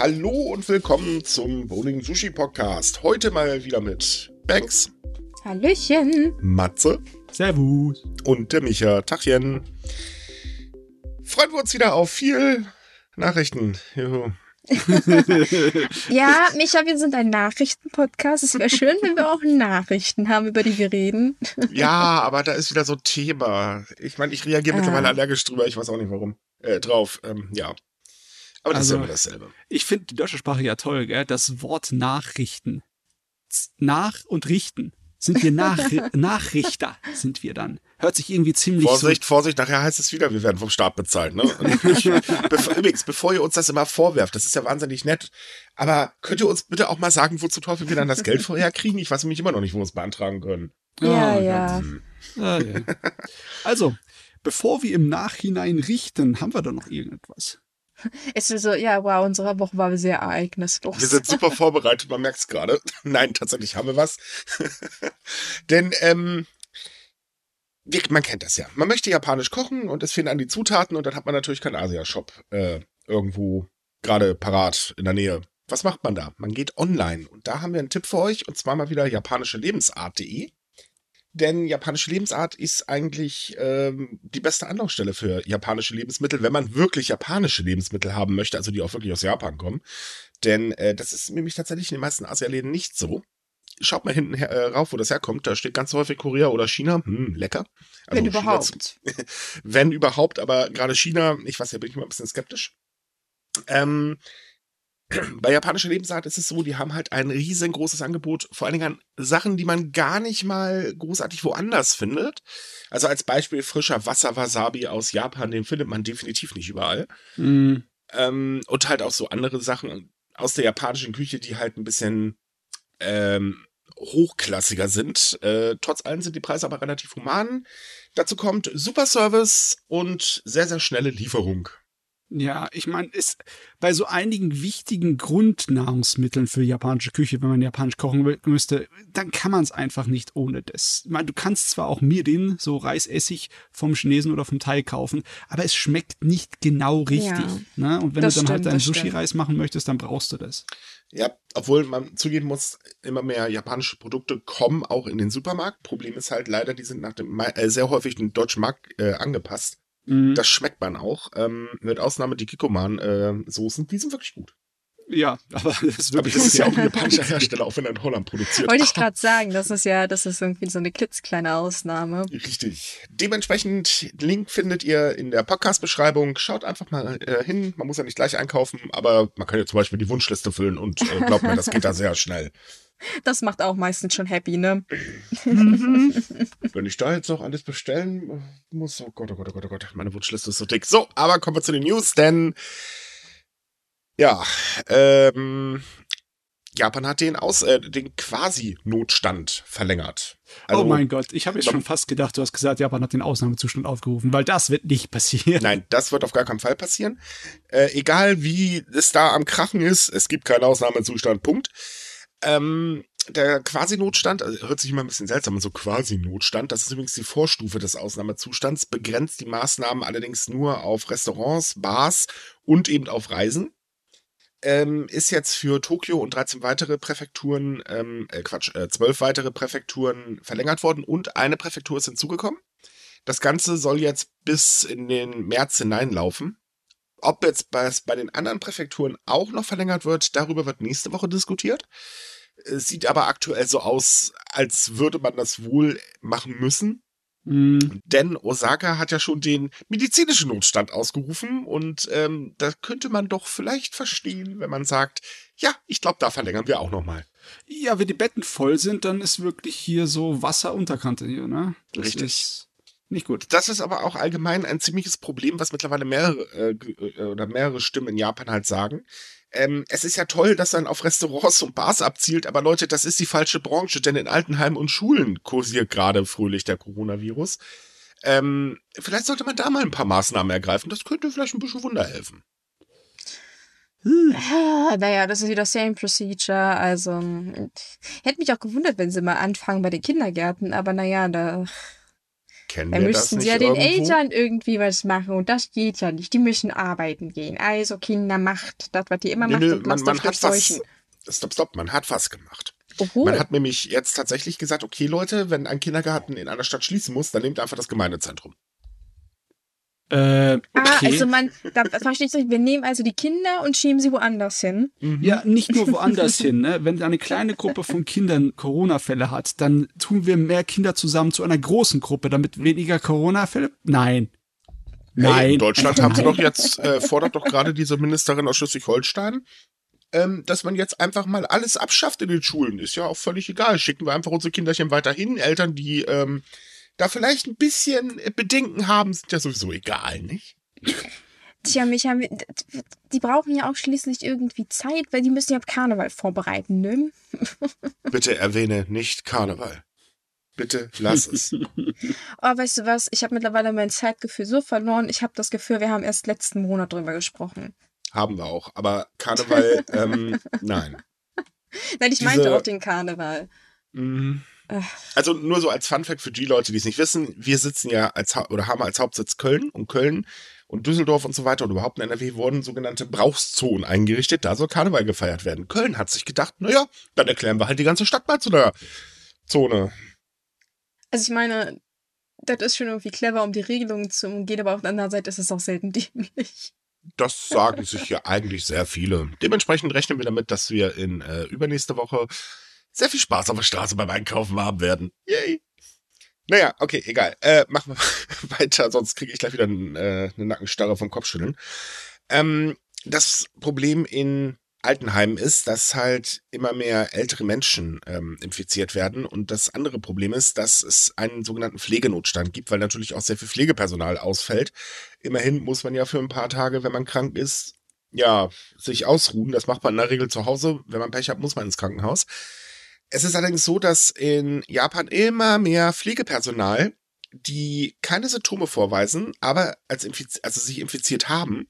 Hallo und willkommen zum Bowling Sushi Podcast. Heute mal wieder mit Banks, Hallöchen. Matze Servus. und der Micha. Tachchen. Freuen wir uns wieder auf viel Nachrichten. Juhu. Ja, Micha, wir sind ein Nachrichtenpodcast. Es wäre schön, wenn wir auch Nachrichten haben, über die wir reden. Ja, aber da ist wieder so Thema. Ich meine, ich reagiere mittlerweile Ah. allergisch drüber. Ich weiß auch nicht warum. Äh, drauf. Ähm, ja. Aber das ist Also- ja immer dasselbe. Ich finde die deutsche Sprache ja toll, gell? Das Wort Nachrichten. Nach und richten. Sind wir Nach Nachrichter, sind wir dann. Hört sich irgendwie ziemlich Vorsicht, Vorsicht, nachher heißt es wieder, wir werden vom Staat bezahlt. Ne? Ich, bevor, übrigens, bevor ihr uns das immer vorwerft, das ist ja wahnsinnig nett, aber könnt ihr uns bitte auch mal sagen, wo zum Teufel wir dann das Geld vorher kriegen? Ich weiß nämlich immer noch nicht, wo wir es beantragen können. so. Ja, Ah, ja. Ah, ja. Also, bevor wir im Nachhinein richten, haben wir da noch irgendetwas. Es ist so, ja, wow, unsere Woche war sehr ereignislos. Wir sind super vorbereitet, man merkt es gerade. Nein, tatsächlich haben wir was. Denn, ähm, man kennt das ja. Man möchte japanisch kochen und es fehlen an die Zutaten und dann hat man natürlich keinen Asia-Shop äh, irgendwo gerade parat in der Nähe. Was macht man da? Man geht online und da haben wir einen Tipp für euch und zwar mal wieder japanischelebensart.de. Denn japanische Lebensart ist eigentlich ähm, die beste Anlaufstelle für japanische Lebensmittel, wenn man wirklich japanische Lebensmittel haben möchte, also die auch wirklich aus Japan kommen. Denn äh, das ist nämlich tatsächlich in den meisten Asialäden nicht so. Schaut mal hinten her, äh, rauf, wo das herkommt. Da steht ganz häufig Korea oder China. Hm, lecker. Also wenn China überhaupt. wenn überhaupt, aber gerade China, ich weiß ja, bin ich mal ein bisschen skeptisch. Ähm, bei japanischer Lebensart ist es so, die haben halt ein riesengroßes Angebot, vor allen Dingen an Sachen, die man gar nicht mal großartig woanders findet. Also als Beispiel frischer Wasser-Wasabi aus Japan, den findet man definitiv nicht überall. Hm, Ähm, und halt auch so andere Sachen aus der japanischen Küche, die halt ein bisschen ähm, hochklassiger sind. Äh, trotz allem sind die Preise aber relativ human. Dazu kommt super Service und sehr, sehr schnelle Lieferung. Ja, ich meine, ist bei so einigen wichtigen Grundnahrungsmitteln für japanische Küche, wenn man japanisch kochen will- müsste, dann kann man es einfach nicht ohne das. Ich meine, du kannst zwar auch Mirin, so Reisessig vom Chinesen oder vom Thai kaufen, aber es schmeckt nicht genau richtig. Ja, ne? Und wenn du dann halt stimmt, deinen das stimmt. Sushi-Reis machen möchtest, dann brauchst du das. Ja, obwohl man zugeben muss, immer mehr japanische Produkte kommen auch in den Supermarkt. Problem ist halt leider, die sind nach dem äh, sehr häufig den deutschen Markt äh, angepasst. Mhm. Das schmeckt man auch. Ähm, mit Ausnahme die Kikoman-Soßen, die sind wirklich gut. Ja, aber das ist Aber das ist ja auch ein japanischer Hersteller, auch wenn er in Holland produziert. Wollte ich gerade sagen, das ist ja, das ist irgendwie so eine klitzkleine Ausnahme. Richtig. Dementsprechend, Link findet ihr in der Podcast-Beschreibung. Schaut einfach mal äh, hin. Man muss ja nicht gleich einkaufen, aber man kann ja zum Beispiel die Wunschliste füllen und äh, glaubt mir, das geht da sehr schnell. Das macht auch meistens schon happy, ne? Wenn ich da jetzt noch alles bestellen muss, oh Gott, oh Gott, oh Gott, oh Gott, meine Wunschliste ist so dick. So, aber kommen wir zu den News, denn ja, ähm, Japan hat den aus, äh, den Quasi-Notstand verlängert. Also, oh mein Gott, ich habe jetzt schon fast gedacht, du hast gesagt, Japan hat den Ausnahmezustand aufgerufen, weil das wird nicht passieren. Nein, das wird auf gar keinen Fall passieren. Äh, egal wie es da am Krachen ist, es gibt keinen Ausnahmezustand, Punkt. Ähm, der Quasi-Notstand, also hört sich immer ein bisschen seltsam an, so Quasi-Notstand, das ist übrigens die Vorstufe des Ausnahmezustands, begrenzt die Maßnahmen allerdings nur auf Restaurants, Bars und eben auf Reisen. Ähm, ist jetzt für Tokio und 13 weitere Präfekturen, ähm, äh, Quatsch, äh, 12 weitere Präfekturen verlängert worden und eine Präfektur ist hinzugekommen. Das Ganze soll jetzt bis in den März hineinlaufen. Ob jetzt bei, bei den anderen Präfekturen auch noch verlängert wird, darüber wird nächste Woche diskutiert. Es sieht aber aktuell so aus, als würde man das wohl machen müssen. Mhm. Denn Osaka hat ja schon den medizinischen Notstand ausgerufen und ähm, da könnte man doch vielleicht verstehen, wenn man sagt, ja, ich glaube, da verlängern wir auch noch mal. Ja, wenn die Betten voll sind, dann ist wirklich hier so Wasser Unterkante hier, ne? Das Richtig. ist nicht gut. Das ist aber auch allgemein ein ziemliches Problem, was mittlerweile mehrere äh, äh, oder mehrere Stimmen in Japan halt sagen. Ähm, es ist ja toll, dass dann auf Restaurants und Bars abzielt, aber Leute, das ist die falsche Branche, denn in Altenheimen und Schulen kursiert gerade fröhlich der Coronavirus. Ähm, vielleicht sollte man da mal ein paar Maßnahmen ergreifen. Das könnte vielleicht ein bisschen Wunder helfen. Ah, naja, das ist wieder same procedure. Also, mm, hätte mich auch gewundert, wenn sie mal anfangen bei den Kindergärten, aber naja, da Kennen Dann müssten sie ja den irgendwo? Eltern irgendwie was machen und das geht ja nicht. Die müssen arbeiten gehen. Also Kinder macht das, was ihr immer Nö, macht nö, und man, man hat was. Stopp, stopp, man hat was gemacht. Oho. Man hat nämlich jetzt tatsächlich gesagt, okay Leute, wenn ein Kindergarten in einer Stadt schließen muss, dann nehmt einfach das Gemeindezentrum. Äh, Ah, okay. also man, da verstehe ich nicht, wir nehmen also die Kinder und schieben sie woanders hin. Ja, nicht nur woanders hin. Ne? Wenn eine kleine Gruppe von Kindern Corona-Fälle hat, dann tun wir mehr Kinder zusammen zu einer großen Gruppe, damit weniger Corona-Fälle. Nein. Hey, Nein. in Deutschland haben sie doch jetzt, äh, fordert doch gerade diese Ministerin aus Schleswig-Holstein, ähm, dass man jetzt einfach mal alles abschafft in den Schulen. Ist ja auch völlig egal. Schicken wir einfach unsere Kinderchen weiterhin. Eltern, die ähm, da vielleicht ein bisschen äh, Bedenken haben, sind ja sowieso egal, nicht? Tja, Micha, die brauchen ja auch schließlich irgendwie Zeit, weil die müssen ja Karneval vorbereiten, ne? Bitte erwähne nicht Karneval. Bitte lass es. Oh, weißt du was? Ich habe mittlerweile mein Zeitgefühl so verloren. Ich habe das Gefühl, wir haben erst letzten Monat drüber gesprochen. haben wir auch. Aber Karneval, ähm, nein. Nein, ich Diese- meinte auch den Karneval. Mhm. Also nur so als Funfact für die Leute, die es nicht wissen, wir sitzen ja als oder haben als Hauptsitz Köln und Köln und Düsseldorf und so weiter und überhaupt in NRW wurden sogenannte Brauchszonen eingerichtet, da soll Karneval gefeiert werden. Köln hat sich gedacht, naja, dann erklären wir halt die ganze Stadt mal zu der Zone. Also ich meine, das ist schon irgendwie clever, um die Regelungen zu umgehen, aber auf der anderen Seite ist es auch selten dämlich. Das sagen sich ja eigentlich sehr viele. Dementsprechend rechnen wir damit, dass wir in äh, übernächste Woche sehr viel Spaß auf der Straße beim Einkaufen haben werden. Yay! Naja, okay, egal. Äh, machen wir weiter, sonst kriege ich gleich wieder einen, äh, eine Nackenstarre vom Kopfschütteln. Ähm, das Problem in Altenheimen ist, dass halt immer mehr ältere Menschen ähm, infiziert werden. Und das andere Problem ist, dass es einen sogenannten Pflegenotstand gibt, weil natürlich auch sehr viel Pflegepersonal ausfällt. Immerhin muss man ja für ein paar Tage, wenn man krank ist, ja, sich ausruhen. Das macht man in der Regel zu Hause. Wenn man Pech hat, muss man ins Krankenhaus. Es ist allerdings so, dass in Japan immer mehr Pflegepersonal, die keine Symptome vorweisen, aber als infiz also sich infiziert haben,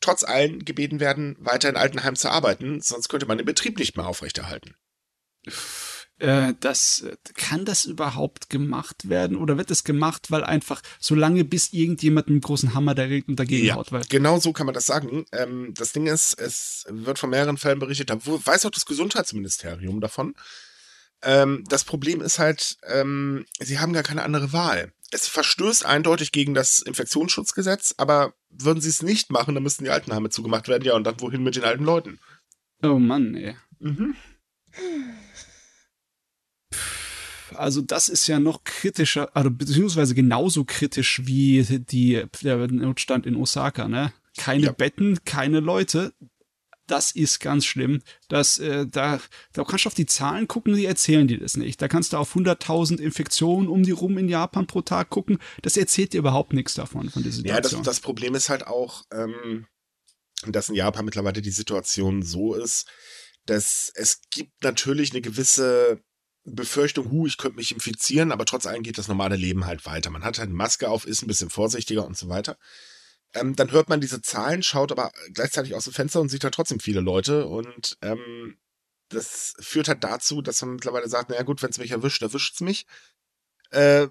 trotz allem gebeten werden, weiter in Altenheim zu arbeiten, sonst könnte man den Betrieb nicht mehr aufrechterhalten. Äh, das, kann das überhaupt gemacht werden? Oder wird es gemacht, weil einfach so lange, bis irgendjemand mit einem großen Hammer dagegen, dagegen haut? Weil, genau so kann man das sagen. Ähm, das Ding ist, es wird von mehreren Fällen berichtet, da weiß auch das Gesundheitsministerium davon. Ähm, das Problem ist halt, ähm, sie haben gar keine andere Wahl. Es verstößt eindeutig gegen das Infektionsschutzgesetz, aber würden sie es nicht machen, dann müssten die Altenheime zugemacht werden. Ja, und dann wohin mit den alten Leuten? oh Mann, ey. Mhm. Also das ist ja noch kritischer, also beziehungsweise genauso kritisch wie die, der Notstand in Osaka, ne? Keine Ja. Betten, keine Leute. Das ist ganz schlimm. Das, äh, da, da kannst du auf die Zahlen gucken, die erzählen dir das nicht. Da kannst du auf 100.000 Infektionen um die rum in Japan pro Tag gucken. Das erzählt dir überhaupt nichts davon, von dieser Ja, das, Situation. das Problem ist halt auch, ähm, dass in Japan mittlerweile die Situation so ist, dass es gibt natürlich eine gewisse Befürchtung, hu, ich könnte mich infizieren, aber trotz allem geht das normale Leben halt weiter. Man hat halt eine Maske auf, ist ein bisschen vorsichtiger und so weiter. Ähm, dann hört man diese Zahlen, schaut aber gleichzeitig aus dem Fenster und sieht da trotzdem viele Leute und ähm, das führt halt dazu, dass man mittlerweile sagt, naja gut, wenn es mich erwischt, erwischt es mich. Äh,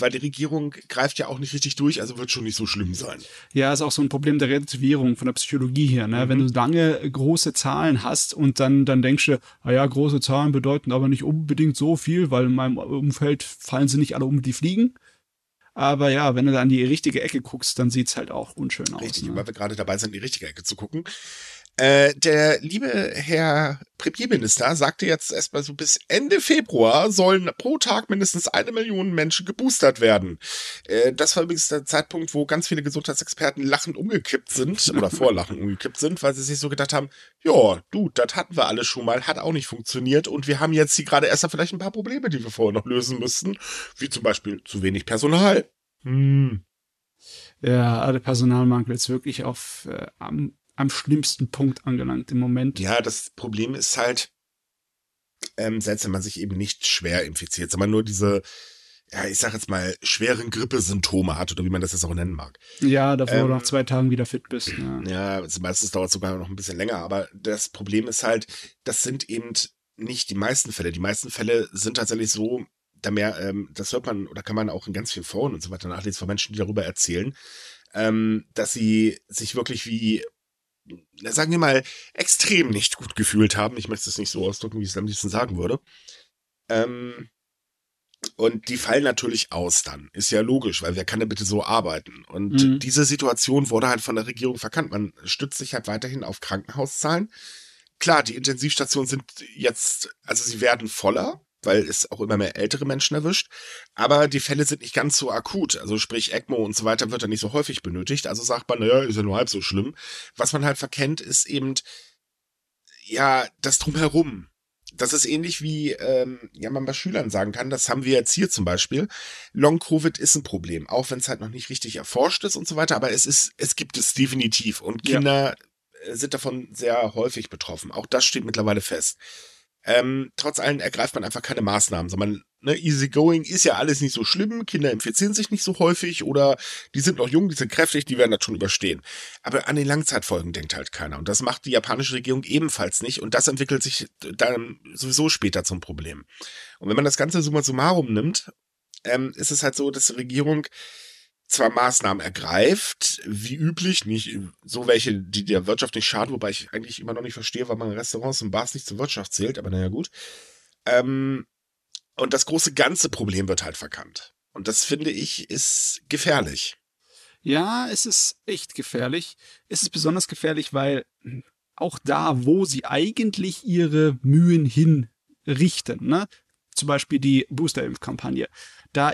weil die Regierung greift ja auch nicht richtig durch, also wird schon nicht so schlimm sein. Ja, ist auch so ein Problem der Relativierung von der Psychologie her. Ne? Mhm. Wenn du lange große Zahlen hast und dann, dann denkst du, ah ja, große Zahlen bedeuten aber nicht unbedingt so viel, weil in meinem Umfeld fallen sie nicht alle um, die fliegen. Aber ja, wenn du da an die richtige Ecke guckst, dann sieht's halt auch unschön aus. Richtig, ne? weil wir gerade dabei sind, in die richtige Ecke zu gucken. Äh, der liebe Herr Premierminister sagte jetzt erstmal so, bis Ende Februar sollen pro Tag mindestens eine Million Menschen geboostert werden. Äh, das war übrigens der Zeitpunkt, wo ganz viele Gesundheitsexperten lachend umgekippt sind oder vorlachend umgekippt sind, weil sie sich so gedacht haben, ja, du, das hatten wir alle schon mal, hat auch nicht funktioniert und wir haben jetzt hier gerade erst mal vielleicht ein paar Probleme, die wir vorher noch lösen müssten, wie zum Beispiel zu wenig Personal. Hm. Ja, der Personalmangel ist wirklich auf äh, am, am schlimmsten Punkt angelangt im Moment. Ja, das Problem ist halt, ähm, selbst wenn man sich eben nicht schwer infiziert, sondern nur diese, ja, ich sag jetzt mal, schweren Grippesymptome hat oder wie man das jetzt auch nennen mag. Ja, davor Ähm, du nach zwei Tagen wieder fit bist. Ja. Ja, also meistens dauert es sogar noch ein bisschen länger, aber das Problem ist halt, das sind eben nicht die meisten Fälle. Die meisten Fälle sind tatsächlich so, da mehr, ähm, das hört man oder kann man auch in ganz vielen Foren und so weiter nachlesen von Menschen, die darüber erzählen, ähm, dass sie sich wirklich wie, sagen wir mal, extrem nicht gut gefühlt haben. Ich möchte es nicht so ausdrücken, wie ich es am liebsten sagen würde. Ähm, und die fallen natürlich aus dann. Ist ja logisch, weil wer kann denn bitte so arbeiten? Und mhm. diese Situation wurde halt von der Regierung verkannt. Man stützt sich halt weiterhin auf Krankenhauszahlen. Klar, die Intensivstationen sind jetzt, also sie werden voller, weil es auch immer mehr ältere Menschen erwischt. Aber die Fälle sind nicht ganz so akut. Also sprich ECMO und so weiter wird dann nicht so häufig benötigt. Also sagt man, naja, ist ja nur halb so schlimm. Was man halt verkennt, ist eben, ja, das drumherum das ist ähnlich wie ähm, ja man bei Schülern sagen kann, das haben wir jetzt hier zum Beispiel. Long Covid ist ein Problem, auch wenn es halt noch nicht richtig erforscht ist und so weiter, aber es ist, es gibt es definitiv und Kinder ja. Äh, sind davon sehr häufig betroffen. Auch das steht mittlerweile fest. Ähm, trotz allem ergreift man einfach keine Maßnahmen, sondern ne, easygoing ist ja alles nicht so schlimm, Kinder infizieren sich nicht so häufig oder die sind noch jung, die sind kräftig, die werden das schon überstehen. Aber an den Langzeitfolgen denkt halt keiner und das macht die japanische Regierung ebenfalls nicht und das entwickelt sich dann sowieso später zum Problem. Und wenn man das Ganze summa summarum nimmt, ähm, ist es halt so, dass die Regierung zwar Maßnahmen ergreift, wie üblich, nicht so welche, die der Wirtschaft nicht schaden, wobei ich eigentlich immer noch nicht verstehe, warum man Restaurants und Bars nicht zur Wirtschaft zählt, aber naja, gut. Ähm, und das große ganze Problem wird halt verkannt. Und das finde ich ist gefährlich. Ja, es ist echt gefährlich. Es ist besonders gefährlich, weil auch da, wo sie eigentlich ihre Mühen hinrichten, ne? zum Beispiel die Booster-Impfkampagne, da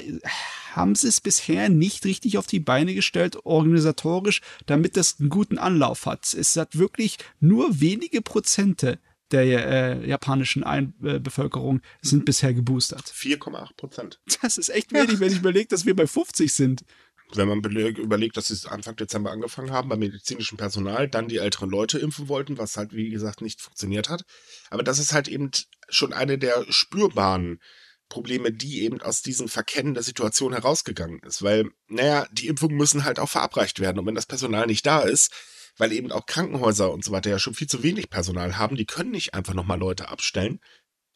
haben sie es bisher nicht richtig auf die Beine gestellt, organisatorisch, damit das einen guten Anlauf hat. Es hat wirklich nur wenige Prozente der äh, japanischen Ein äh, Bevölkerung sind mhm. bisher geboostert. 4,8 Prozent. Das ist echt wenig, ja. wenn ich überlege, dass wir bei 50 sind. Wenn man überlegt, dass sie Anfang Dezember angefangen haben, beim medizinischen Personal, dann die älteren Leute impfen wollten, was halt, wie gesagt, nicht funktioniert hat. Aber das ist halt eben schon eine der spürbaren Probleme, die eben aus diesem Verkennen der Situation herausgegangen ist. Weil, naja, die Impfungen müssen halt auch verabreicht werden. Und wenn das Personal nicht da ist, weil eben auch Krankenhäuser und so weiter ja schon viel zu wenig Personal haben, die können nicht einfach nochmal Leute abstellen.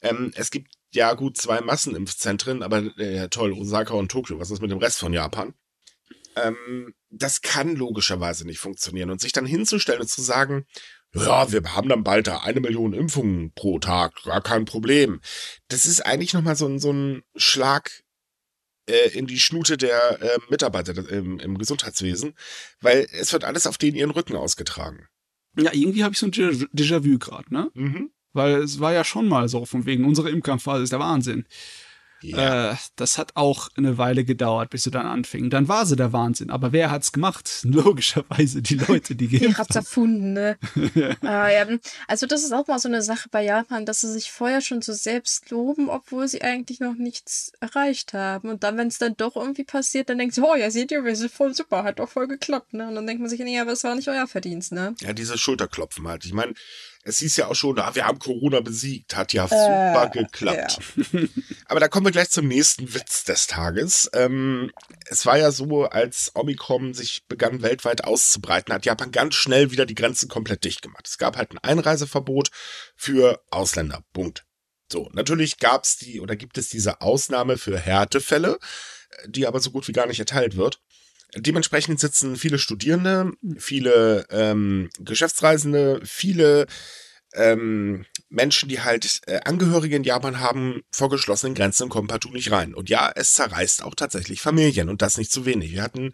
Ähm, es gibt ja gut zwei Massenimpfzentren, aber äh, toll, Osaka und Tokio, was ist mit dem Rest von Japan? Ähm, das kann logischerweise nicht funktionieren. Und sich dann hinzustellen und zu sagen, ja, wir haben dann bald da eine Million Impfungen pro Tag, gar kein Problem. Das ist eigentlich nochmal so, so ein Schlag äh, in die Schnute der äh, Mitarbeiter im, im Gesundheitswesen, weil es wird alles auf denen ihren Rücken ausgetragen. Ja, irgendwie habe ich so ein Déjà-vu gerade, ne? Mhm. Weil es war ja schon mal so, von wegen, unsere Impfkampfphase ist der Wahnsinn. Ja. Äh, das hat auch eine Weile gedauert, bis sie dann anfingen. Dann war sie der Wahnsinn. Aber wer hat's gemacht? Logischerweise die Leute, die geimpft Wer hat's erfunden, ne? äh, ja. Also das ist auch mal so eine Sache bei Japan, dass sie sich vorher schon so selbst loben, obwohl sie eigentlich noch nichts erreicht haben. Und dann, wenn es dann doch irgendwie passiert, dann denkt sie, oh ja, seht ihr, wir sind voll super, hat doch voll geklappt, ne? Und dann denkt man sich, nee, aber es war nicht euer Verdienst, ne? Ja, diese Schulterklopfen halt. Ich meine, es hieß ja auch schon, ah, wir haben Corona besiegt, hat ja super äh, geklappt. Ja. Aber da kommen wir gleich zum nächsten Witz des Tages. Ähm, es war ja so, als Omikron sich begann weltweit auszubreiten, hat Japan ganz schnell wieder die Grenzen komplett dicht gemacht. Es gab halt ein Einreiseverbot für Ausländer. Punkt. So, natürlich gab es die oder gibt es diese Ausnahme für Härtefälle, die aber so gut wie gar nicht erteilt wird. Dementsprechend sitzen viele Studierende, viele ähm, Geschäftsreisende, viele ähm, Menschen, die halt äh, Angehörige in Japan haben, vor geschlossenen Grenzen und kommen partout nicht rein. Und ja, es zerreißt auch tatsächlich Familien und das nicht zu wenig. Wir hatten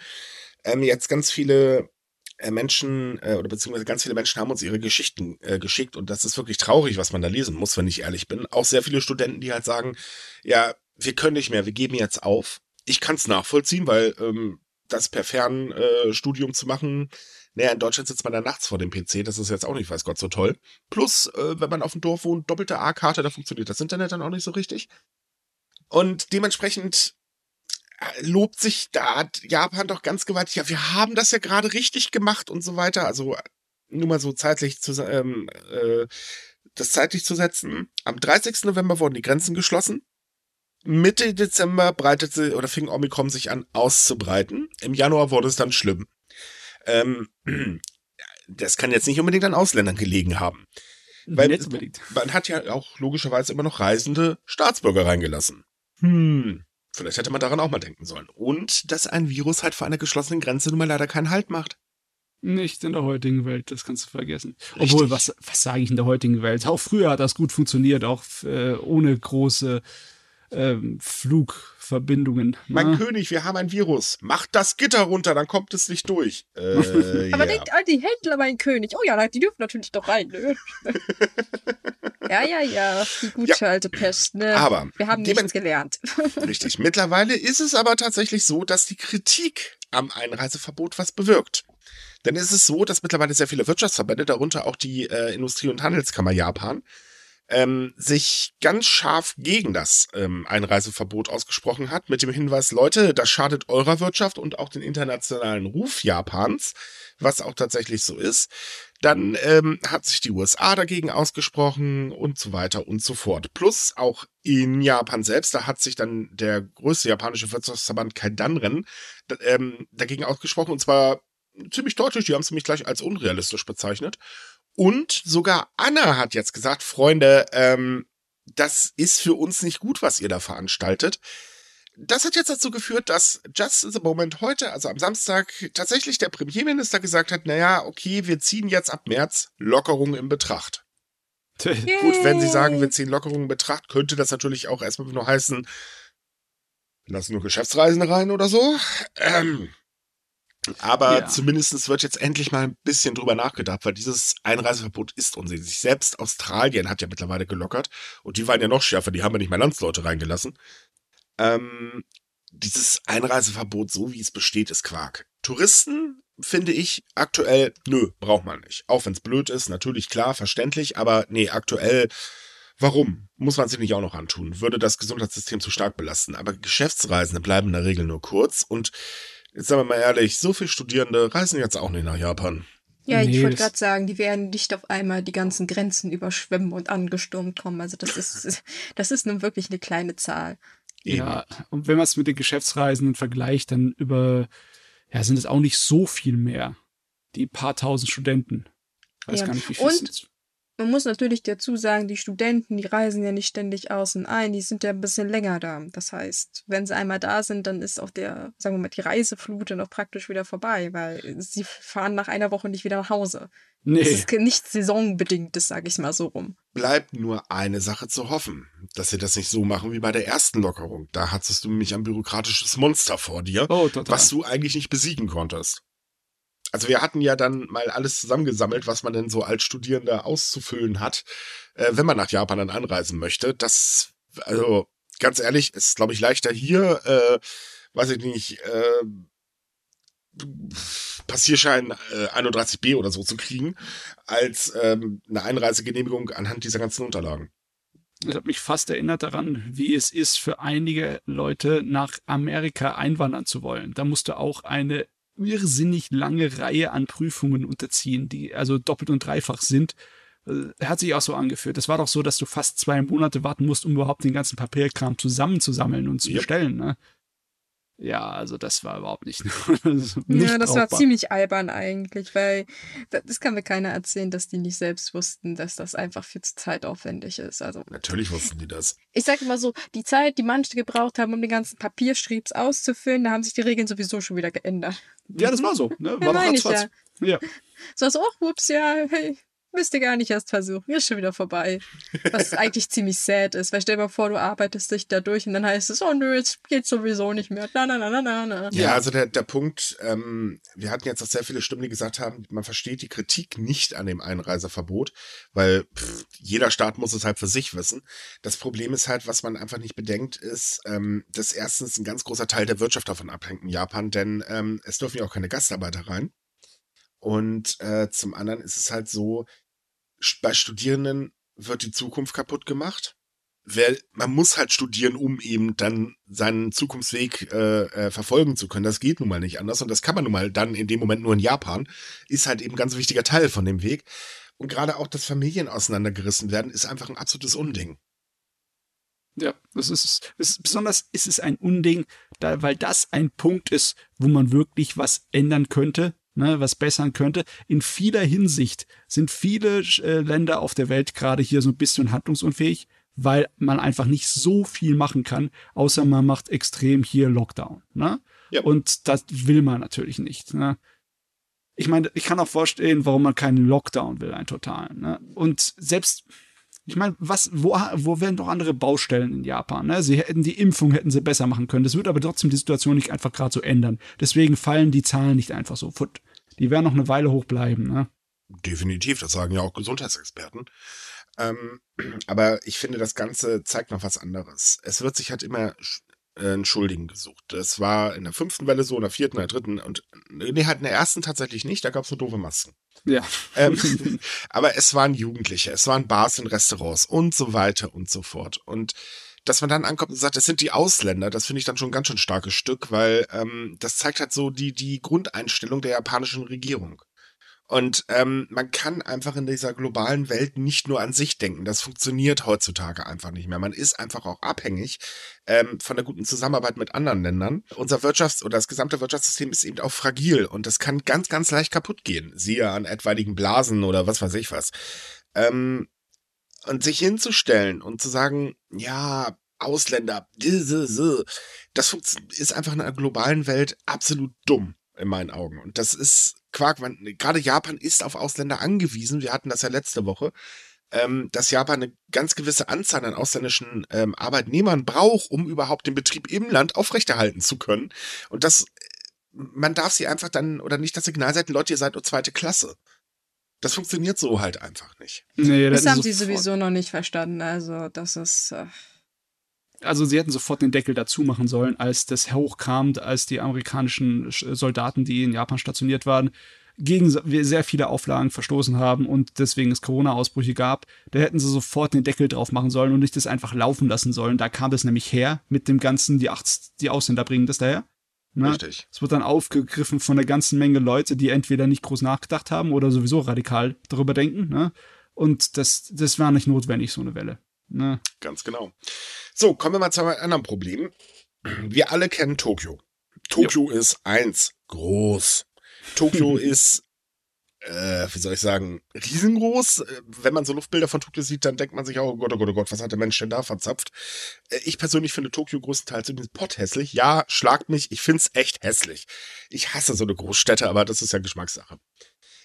ähm, jetzt ganz viele äh, Menschen äh, oder beziehungsweise ganz viele Menschen haben uns ihre Geschichten äh, geschickt und das ist wirklich traurig, was man da lesen muss, wenn ich ehrlich bin. Auch sehr viele Studenten, die halt sagen, ja, wir können nicht mehr, wir geben jetzt auf. Ich kann es nachvollziehen, weil ähm, das per Fernstudium äh, zu machen. Naja, in Deutschland sitzt man da nachts vor dem PC, das ist jetzt auch nicht, weiß Gott, so toll. Plus, äh, wenn man auf dem Dorf wohnt, doppelte A-Karte, da funktioniert das Internet dann auch nicht so richtig. Und dementsprechend äh, lobt sich da Japan doch ganz gewaltig, ja, wir haben das ja gerade richtig gemacht und so weiter. Also nur mal so zeitlich zu, ähm, äh, das zeitlich zu setzen. Am 30. November wurden die Grenzen geschlossen. Mitte Dezember breitete oder fing Omikron sich an auszubreiten. Im Januar wurde es dann schlimm. Ähm, das kann jetzt nicht unbedingt an Ausländern gelegen haben. Weil man hat ja auch logischerweise immer noch reisende Staatsbürger reingelassen. Hm, vielleicht hätte man daran auch mal denken sollen. Und dass ein Virus halt vor einer geschlossenen Grenze nun mal leider keinen Halt macht. Nicht in der heutigen Welt, das kannst du vergessen. Richtig. Obwohl, was, was sage ich in der heutigen Welt? Auch früher hat das gut funktioniert, auch äh, ohne große ähm, Flugverbindungen. Mein ne? König, wir haben ein Virus. Macht das Gitter runter, dann kommt es nicht durch. Äh, Aber ja. denkt an die Händler, mein König. Oh ja, die dürfen natürlich doch rein. Ne? ja, ja, ja. Die gute alte Pest. Ne? Aber Wir haben nichts gelernt. Richtig. Mittlerweile ist es aber tatsächlich so, dass die Kritik am Einreiseverbot was bewirkt. Denn es ist so, dass mittlerweile sehr viele Wirtschaftsverbände, darunter auch die äh, Industrie- und Handelskammer Japan, ähm, sich ganz scharf gegen das ähm, Einreiseverbot ausgesprochen hat, mit dem Hinweis, Leute, das schadet eurer Wirtschaft und auch den internationalen Ruf Japans, was auch tatsächlich so ist. Dann ähm, hat sich die USA dagegen ausgesprochen und so weiter und so fort. Plus auch in Japan selbst, da hat sich dann der größte japanische Wirtschaftsverband Kaidanren ähm, dagegen ausgesprochen und zwar ziemlich deutlich, die haben es nämlich gleich als unrealistisch bezeichnet. Und sogar Anna hat jetzt gesagt, Freunde, ähm, das ist für uns nicht gut, was ihr da veranstaltet. Das hat jetzt dazu geführt, dass Just in the Moment heute, also am Samstag, tatsächlich der Premierminister gesagt hat, naja, okay, wir ziehen jetzt ab März Lockerungen in Betracht. Gut, wenn Sie sagen, wir ziehen Lockerungen in Betracht, könnte das natürlich auch erstmal nur heißen, lassen nur Geschäftsreisende rein oder so. Ähm, aber Ja. zumindest wird jetzt endlich mal ein bisschen drüber nachgedacht, weil dieses Einreiseverbot ist unsinnig. Selbst Australien hat ja mittlerweile gelockert und die waren ja noch schärfer, die haben ja nicht mal Landsleute reingelassen. Ähm, dieses Einreiseverbot, so wie es besteht, ist Quark. Touristen finde ich aktuell, nö, braucht man nicht. Auch wenn es blöd ist, natürlich klar, verständlich, aber nee, aktuell, warum? Muss man sich nicht auch noch antun. Würde das Gesundheitssystem zu stark belasten. Aber Geschäftsreisende bleiben in der Regel nur kurz und jetzt sagen wir mal ehrlich, so viele Studierende reisen jetzt auch nicht nach Japan. Ja, ich Nee, wollte gerade sagen, die werden nicht auf einmal die ganzen Grenzen überschwemmen und angestürmt kommen. Also das ist, das ist nun wirklich eine kleine Zahl. Ja, und wenn man es mit den Geschäftsreisenden vergleicht, dann über, ja, sind es auch nicht so viel mehr. Die paar tausend Studenten. Weiß Ja. gar nicht, wie viel Und- sind's. Man muss natürlich dazu sagen, die Studenten, die reisen ja nicht ständig aus und ein, die sind ja ein bisschen länger da. Das heißt, wenn sie einmal da sind, dann ist auch der, sagen wir mal, die Reiseflut dann auch praktisch wieder vorbei, weil sie fahren nach einer Woche nicht wieder nach Hause. Nee. Es ist nichts saisonbedingtes, sage ich mal so rum. Bleibt nur eine Sache zu hoffen, dass sie das nicht so machen wie bei der ersten Lockerung. Da hattest du nämlich ein bürokratisches Monster vor dir, Oh, was du eigentlich nicht besiegen konntest. Also wir hatten ja dann mal alles zusammengesammelt, was man denn so als Studierender auszufüllen hat, äh, wenn man nach Japan dann anreisen möchte. Das, also ganz ehrlich, ist glaube ich leichter hier, äh, weiß ich nicht, äh, Passierschein äh, 31b oder so zu kriegen, als ähm, eine Einreisegenehmigung anhand dieser ganzen Unterlagen. Das hat mich fast erinnert daran, wie es ist für einige Leute nach Amerika einwandern zu wollen. Da musst du auch eine irrsinnig lange Reihe an Prüfungen unterziehen, die also doppelt und dreifach sind. Äh, Hat sich auch so angefühlt. Das war doch so, dass du fast zwei Monate warten musst, um überhaupt den ganzen Papierkram zusammenzusammeln und zu Yep. bestellen. Ne? Ja, also das war überhaupt nicht. nicht ja, das war brauchbar. ziemlich albern eigentlich, weil das, kann mir keiner erzählen, dass die nicht selbst wussten, dass das einfach viel zu zeitaufwendig ist. Also Natürlich wussten die das. ich sage immer so, die Zeit, die manche gebraucht haben, um den ganzen Papierschriebs auszufüllen, da haben sich die Regeln sowieso schon wieder geändert. Ja, das war so. Ne? Ja, War doch meine ich ratzfatz. Ja. So, also, oh, ups, ja, hey, müsst ihr gar nicht erst versuchen, ist schon wieder vorbei. Was eigentlich ziemlich sad ist, weil stell dir mal vor, du arbeitest dich da durch und dann heißt es, oh nö, jetzt geht's sowieso nicht mehr. Na, na, na, na, na, na. Ja, also der, der Punkt, ähm, wir hatten jetzt auch sehr viele Stimmen, die gesagt haben, man versteht die Kritik nicht an dem Einreiseverbot, weil pff, jeder Staat muss es halt für sich wissen. Das Problem ist halt, was man einfach nicht bedenkt, ist, ähm, dass erstens ein ganz großer Teil der Wirtschaft davon abhängt in Japan, denn ähm, es dürfen ja auch keine Gastarbeiter rein. Und äh, zum anderen ist es halt so, bei Studierenden wird die Zukunft kaputt gemacht. Wer, man muss halt studieren, um eben dann seinen Zukunftsweg äh, äh, verfolgen zu können. Das geht nun mal nicht anders und das kann man nun mal dann in dem Moment nur in Japan. Ist halt eben ein ganz wichtiger Teil von dem Weg. Und gerade auch, dass Familien auseinandergerissen werden, ist einfach ein absolutes Unding. Ja, das ist, ist besonders ist es ein Unding, da, weil das ein Punkt ist, wo man wirklich was ändern könnte, ne, was bessern könnte. In vieler Hinsicht sind viele äh, Länder auf der Welt gerade hier so ein bisschen handlungsunfähig, weil man einfach nicht so viel machen kann, außer man macht extrem hier Lockdown. Ne? Ja. Und das will man natürlich nicht. Ne? Ich meine, ich kann auch vorstellen, warum man keinen Lockdown will, einen totalen. Ne? Und selbst, ich meine, was, wo, wo wären doch andere Baustellen in Japan? Ne? Sie hätten die Impfung hätten sie besser machen können. Das würde aber trotzdem die Situation nicht einfach gerade so ändern. Deswegen fallen die Zahlen nicht einfach so. Die werden noch eine Weile hoch bleiben. Ne? Definitiv, das sagen ja auch Gesundheitsexperten. Ähm, aber ich finde, das Ganze zeigt noch was anderes. Es wird sich halt immer äh, einen Schuldigen gesucht. Das war in der fünften Welle so, in der vierten, in der dritten und nee, halt in der ersten tatsächlich nicht, da gab es nur doofe Masken. Ja. Ähm, aber es waren Jugendliche, es waren Bars in Restaurants und so weiter und so fort. Und dass man dann ankommt und sagt, das sind die Ausländer, das finde ich dann schon ein ganz schön starkes Stück, weil ähm, das zeigt halt so die, die Grundeinstellung der japanischen Regierung. Und ähm, man kann einfach in dieser globalen Welt nicht nur an sich denken. Das funktioniert heutzutage einfach nicht mehr. Man ist einfach auch abhängig ähm, von der guten Zusammenarbeit mit anderen Ländern. Unser Wirtschafts- oder das gesamte Wirtschaftssystem ist eben auch fragil und das kann ganz, ganz leicht kaputt gehen. Siehe an etwaigen Blasen oder was weiß ich was. Ähm, und sich hinzustellen und zu sagen, ja, Ausländer, das ist einfach in einer globalen Welt absolut dumm in meinen Augen. Und das ist Quark. Gerade Japan ist auf Ausländer angewiesen. Wir hatten das ja letzte Woche, ähm, dass Japan eine ganz gewisse Anzahl an ausländischen ähm, Arbeitnehmern braucht, um überhaupt den Betrieb im Land aufrechterhalten zu können. Und das, man darf sie einfach dann, oder nicht das Signal setzen, Leute, ihr seid nur zweite Klasse. Das funktioniert so halt einfach nicht. Nee, das, das haben sie sowieso noch nicht verstanden. Also, das ist. Äh also sie hätten sofort den Deckel dazu machen sollen, als das hochkam, als die amerikanischen Soldaten, die in Japan stationiert waren, gegen sehr viele Auflagen verstoßen haben und deswegen es Corona-Ausbrüche gab, da hätten sie sofort den Deckel drauf machen sollen und nicht das einfach laufen lassen sollen. Da kam das nämlich her mit dem ganzen, die, Acht, die Ausländer bringen das daher. Ne? Richtig. Es wird dann aufgegriffen von der ganzen Menge Leute, die entweder nicht groß nachgedacht haben oder sowieso radikal darüber denken. Ne? Und das, das war nicht notwendig, so eine Welle. Ne? Ganz genau. So, kommen wir mal zu einem anderen Problem. Wir alle kennen Tokio. Tokio jo. ist eins groß. Tokio ist, äh, wie soll ich sagen, riesengroß. Wenn man so Luftbilder von Tokio sieht, dann denkt man sich auch, oh Gott, oh Gott, oh Gott, was hat der Mensch denn da verzapft? Äh, ich persönlich finde Tokio größtenteils übrigens potthässlich. Ja, schlagt mich, ich find's echt hässlich. Ich hasse so eine Großstädte, aber das ist ja Geschmackssache.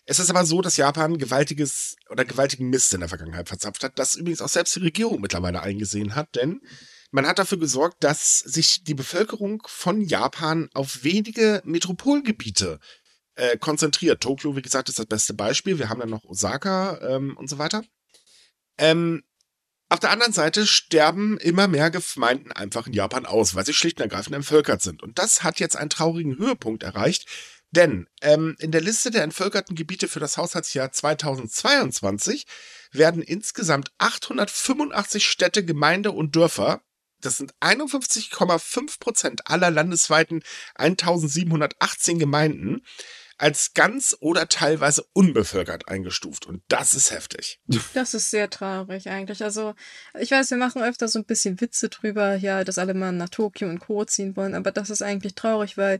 Es ist aber so, dass Japan gewaltiges oder gewaltigen Mist in der Vergangenheit verzapft hat, das übrigens auch selbst die Regierung mittlerweile eingesehen hat, denn man hat dafür gesorgt, dass sich die Bevölkerung von Japan auf wenige Metropolgebiete äh, konzentriert. Tokio, wie gesagt, ist das beste Beispiel. Wir haben dann noch Osaka ähm, und so weiter. Ähm, auf der anderen Seite sterben immer mehr Gemeinden einfach in Japan aus, weil sie schlicht und ergreifend entvölkert sind. Und das hat jetzt einen traurigen Höhepunkt erreicht, denn ähm, in der Liste der entvölkerten Gebiete für das Haushaltsjahr 2022 werden insgesamt 885 Städte, Gemeinde und Dörfer, das sind 51,5 Prozent aller landesweiten 1718 Gemeinden, als ganz oder teilweise unbevölkert eingestuft. Und das ist heftig. Das ist sehr traurig eigentlich. Also, ich weiß, wir machen öfter so ein bisschen Witze drüber, ja, dass alle mal nach Tokio und Co. ziehen wollen, aber das ist eigentlich traurig, weil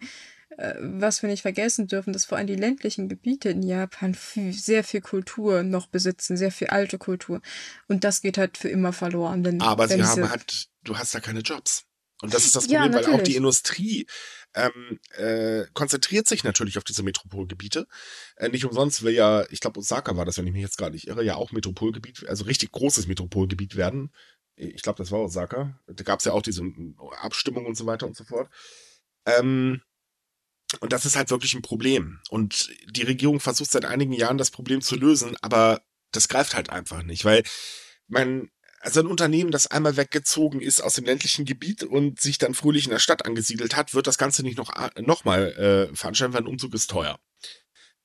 was wir nicht vergessen dürfen, dass vor allem die ländlichen Gebiete in Japan viel, sehr viel Kultur noch besitzen, sehr viel alte Kultur. Und das geht halt für immer verloren. Wenn, Aber wenn sie haben halt, du hast da keine Jobs. Und das ist das Problem, ja, weil auch die Industrie ähm, äh, konzentriert sich natürlich auf diese Metropolgebiete. Äh, nicht umsonst will ja, ich glaube, Osaka war das, wenn ich mich jetzt gar nicht irre, ja auch Metropolgebiet, also richtig großes Metropolgebiet werden. Ich glaube, das war Osaka. Da gab es ja auch diese Abstimmung und so weiter und so fort. Ähm, und das ist halt wirklich ein Problem. Und die Regierung versucht seit einigen Jahren das Problem zu lösen, aber das greift halt einfach nicht, weil man, also ein Unternehmen, das einmal weggezogen ist aus dem ländlichen Gebiet und sich dann fröhlich in der Stadt angesiedelt hat, wird das Ganze nicht noch, noch mal äh, veranstalten, weil ein Umzug ist teuer.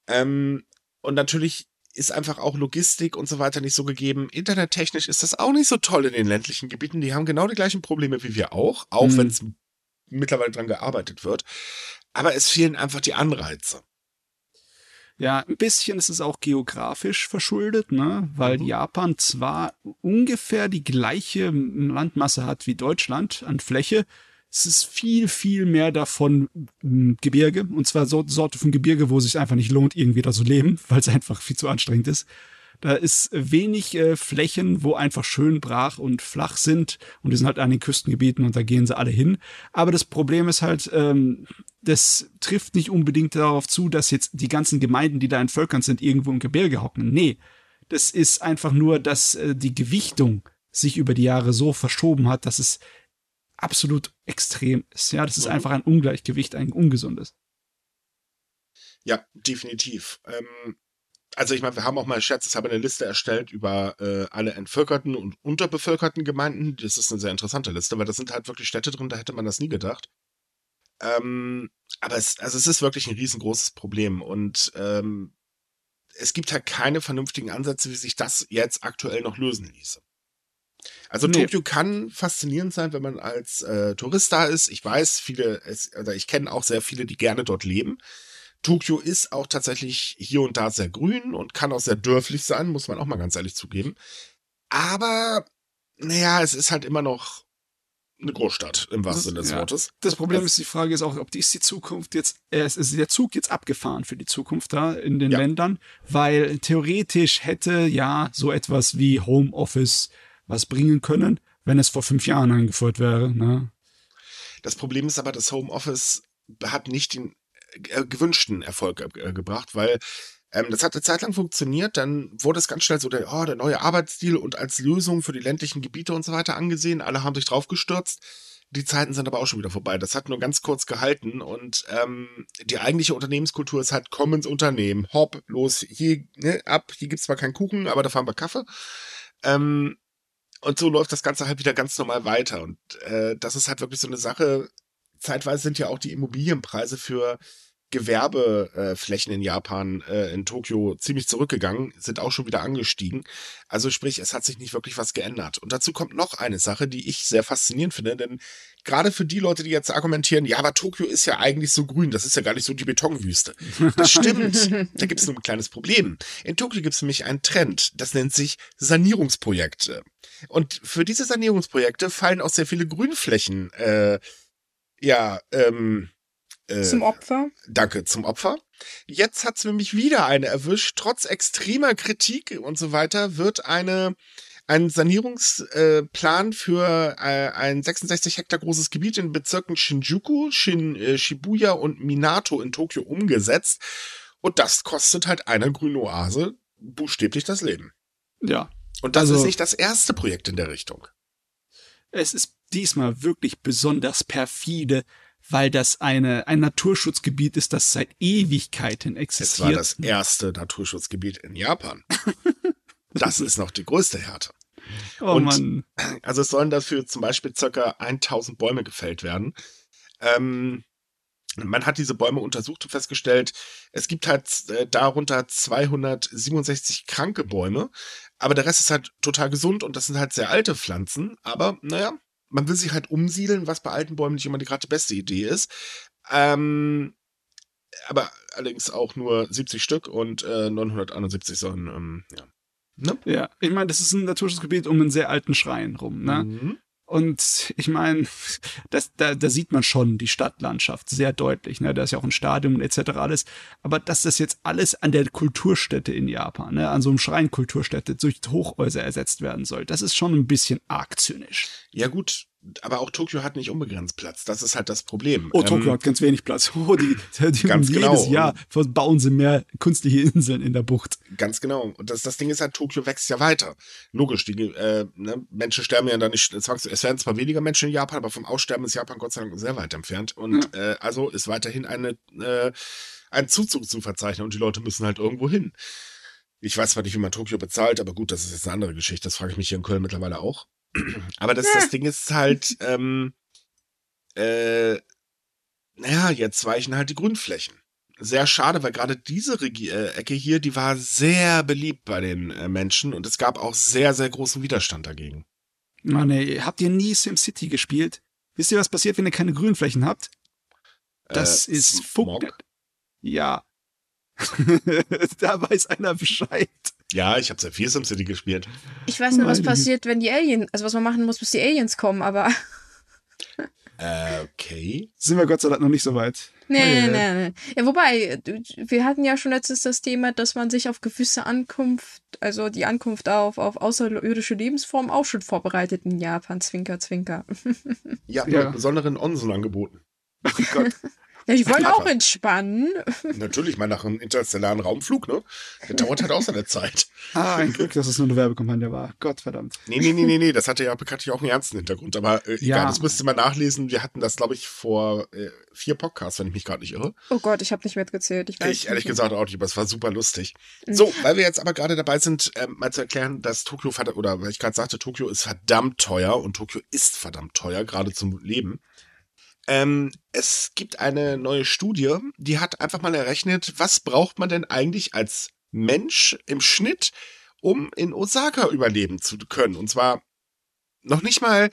Ähm, und natürlich ist einfach auch Logistik und so weiter nicht so gegeben. Internettechnisch ist das auch nicht so toll in den ländlichen Gebieten. Die haben genau die gleichen Probleme wie wir auch, auch mhm. wenn es mittlerweile dran gearbeitet wird aber es fehlen einfach die Anreize. Ja, ein bisschen ist es auch geografisch verschuldet, ne? weil mhm. Japan zwar ungefähr die gleiche Landmasse hat wie Deutschland an Fläche, es ist viel, viel mehr davon hm, Gebirge. Und zwar so Sorte von Gebirge, wo es sich einfach nicht lohnt, irgendwie da zu leben, weil es einfach viel zu anstrengend ist. Da ist wenig äh, Flächen, wo einfach schön brach und flach sind. Und die sind halt an den Küstengebieten und da gehen sie alle hin. Aber das Problem ist halt, ähm, das trifft nicht unbedingt darauf zu, dass jetzt die ganzen Gemeinden, die da entvölkert sind, irgendwo im Gebirge hocken. Nee. Das ist einfach nur, dass äh, die Gewichtung sich über die Jahre so verschoben hat, dass es absolut extrem ist. Ja, das ist mhm. einfach ein Ungleichgewicht, ein ungesundes. Ja, definitiv. Ähm, also ich meine, wir haben auch mal scherzeshalber eine Liste erstellt über äh, alle entvölkerten und unterbevölkerten Gemeinden. Das ist eine sehr interessante Liste, weil das sind halt wirklich Städte drin, da hätte man das nie gedacht. Ähm, aber es, also es ist wirklich ein riesengroßes Problem und ähm, es gibt halt keine vernünftigen Ansätze, wie sich das jetzt aktuell noch lösen ließe. Also nee. Tokio kann faszinierend sein, wenn man als äh, Tourist da ist. Ich weiß, viele, es, oder ich kenne auch sehr viele, die gerne dort leben. Tokio ist auch tatsächlich hier und da sehr grün und kann auch sehr dörflich sein, muss man auch mal ganz ehrlich zugeben. Aber, naja, es ist halt immer noch eine Großstadt im wahrsten Sinne des ja. Wortes. Das Problem ist, die Frage ist auch, ob die ist die Zukunft jetzt, äh, ist der Zug jetzt abgefahren für die Zukunft da in den ja. Ländern, weil theoretisch hätte ja so etwas wie Homeoffice was bringen können, wenn es vor fünf Jahren eingeführt wäre. Ne? Das Problem ist aber, das Homeoffice hat nicht den äh, gewünschten Erfolg äh, gebracht, weil ähm, das hat eine Zeit lang funktioniert, dann wurde es ganz schnell so der, oh, der neue Arbeitsstil und als Lösung für die ländlichen Gebiete und so weiter angesehen. Alle haben sich drauf gestürzt. Die Zeiten sind aber auch schon wieder vorbei. Das hat nur ganz kurz gehalten und ähm, die eigentliche Unternehmenskultur ist halt komm ins Unternehmen, hopp, los, hier, ne, ab, hier gibt's zwar keinen Kuchen, aber da fahren wir Kaffee. Ähm, und so läuft das Ganze halt wieder ganz normal weiter. Und äh, das ist halt wirklich so eine Sache. Zeitweise sind ja auch die Immobilienpreise für Gewerbeflächen in Japan, äh, in Tokio ziemlich zurückgegangen, sind auch schon wieder angestiegen. Also sprich, es hat sich nicht wirklich was geändert. Und dazu kommt noch eine Sache, die ich sehr faszinierend finde, denn gerade für die Leute, die jetzt argumentieren, ja, aber Tokio ist ja eigentlich so grün, das ist ja gar nicht so die Betonwüste. Das stimmt. da gibt es nur ein kleines Problem. In Tokio gibt es nämlich einen Trend, das nennt sich Sanierungsprojekte. Und für diese Sanierungsprojekte fallen auch sehr viele Grünflächen, äh, ja, ähm, äh, zum Opfer. Danke, zum Opfer. Jetzt hat's nämlich wieder eine erwischt. Trotz extremer Kritik und so weiter wird eine ein Sanierungsplan äh, für äh, ein 66 Hektar großes Gebiet in Bezirken Shinjuku, Shin, äh, Shibuya und Minato in Tokio umgesetzt. Und das kostet halt einer grünen Oase buchstäblich das Leben. Ja. Und das also, ist nicht das erste Projekt in der Richtung. Es ist diesmal wirklich besonders perfide, weil das eine, ein Naturschutzgebiet ist, das seit Ewigkeiten existiert. Es war das erste Naturschutzgebiet in Japan. das ist noch die größte Härte. Oh und, Mann. Also es sollen dafür zum Beispiel circa 1000 Bäume gefällt werden. Ähm, man hat diese Bäume untersucht und festgestellt, es gibt halt äh, darunter 267 kranke Bäume, aber der Rest ist halt total gesund und das sind halt sehr alte Pflanzen. Aber naja, man will sich halt umsiedeln, was bei alten Bäumen nicht immer die gerade beste Idee ist. Ähm, aber allerdings auch nur 70 Stück und äh, 971 sollen, ähm, ja. Ne? Ja, ich meine, das ist ein Naturschutzgebiet um einen sehr alten Schrein rum, ne? Mhm. Und ich meine, da, da sieht man schon die Stadtlandschaft sehr deutlich. Ne? Da ist ja auch ein Stadion etc. alles. Aber dass das jetzt alles an der Kulturstätte in Japan, ne? an so einem Schrein Kulturstätte durch Hochhäuser ersetzt werden soll, das ist schon ein bisschen arg zynisch. Ja gut, aber auch Tokio hat nicht unbegrenzt Platz. Das ist halt das Problem. Oh, Tokio ähm, hat ganz wenig Platz. Oh, die, die ganz jedes genau. Jahr bauen sie mehr künstliche Inseln in der Bucht. Ganz genau. Und das, das Ding ist halt, Tokio wächst ja weiter. Logisch, die äh, ne, Menschen sterben ja da nicht. Es werden zwar weniger Menschen in Japan, aber vom Aussterben ist Japan Gott sei Dank sehr weit entfernt. Und ja. äh, also ist weiterhin eine, äh, ein Zuzug zu verzeichnen und die Leute müssen halt irgendwo hin. Ich weiß zwar nicht, wie man Tokio bezahlt, aber gut, das ist jetzt eine andere Geschichte. Das frage ich mich hier in Köln mittlerweile auch. Aber das, ja. das Ding ist halt, ähm, äh, naja, jetzt weichen halt die Grünflächen. Sehr schade, weil gerade diese Regi äh, Ecke hier, die war sehr beliebt bei den äh, Menschen und es gab auch sehr, sehr großen Widerstand dagegen. Mann, ey, habt ihr nie SimCity gespielt? Wisst ihr, was passiert, wenn ihr keine Grünflächen habt? Das äh, ist Fuck. Ja. da weiß einer Bescheid. Ja, ich habe sehr viel SimCity gespielt. Ich weiß nur, was passiert, wenn die Aliens, also was man machen muss, bis die Aliens kommen, aber. Äh, okay. Sind wir Gott sei Dank noch nicht so weit. Nee, nee, nee. Ja, wobei, wir hatten ja schon letztens das Thema, dass man sich auf gewisse Ankunft, also die Ankunft auf, auf außerirdische Lebensformen auch schon vorbereitet in Japan. Zwinker, zwinker. Ja, ja. mit besonderen Onsen-Angeboten. Oh Gott. Ja, die wollen auch entspannen. Natürlich, mal nach einem interstellaren Raumflug, ne? Der dauert halt auch seine Zeit. Ah, ein Glück, dass es nur eine Werbekampagne war. Gott verdammt. Nee, nee, nee, nee, nee, das hatte ja bekanntlich auch einen ernsten Hintergrund. Aber äh, Ja. egal, das müsste man nachlesen. Wir hatten das, glaube ich, vor äh, vier Podcasts, wenn ich mich gerade nicht irre. Oh Gott, ich habe nicht mitgezählt. Ich, weiß Ich ehrlich nicht. gesagt auch nicht, aber es war super lustig. Mhm. So, weil wir jetzt aber gerade dabei sind, ähm, mal zu erklären, dass Tokio, oder weil ich gerade sagte, Tokio ist verdammt teuer und Tokio ist verdammt teuer, gerade zum Leben. Ähm, es gibt eine neue Studie, die hat einfach mal errechnet, was braucht man denn eigentlich als Mensch im Schnitt, um in Osaka überleben zu können. Und zwar noch nicht mal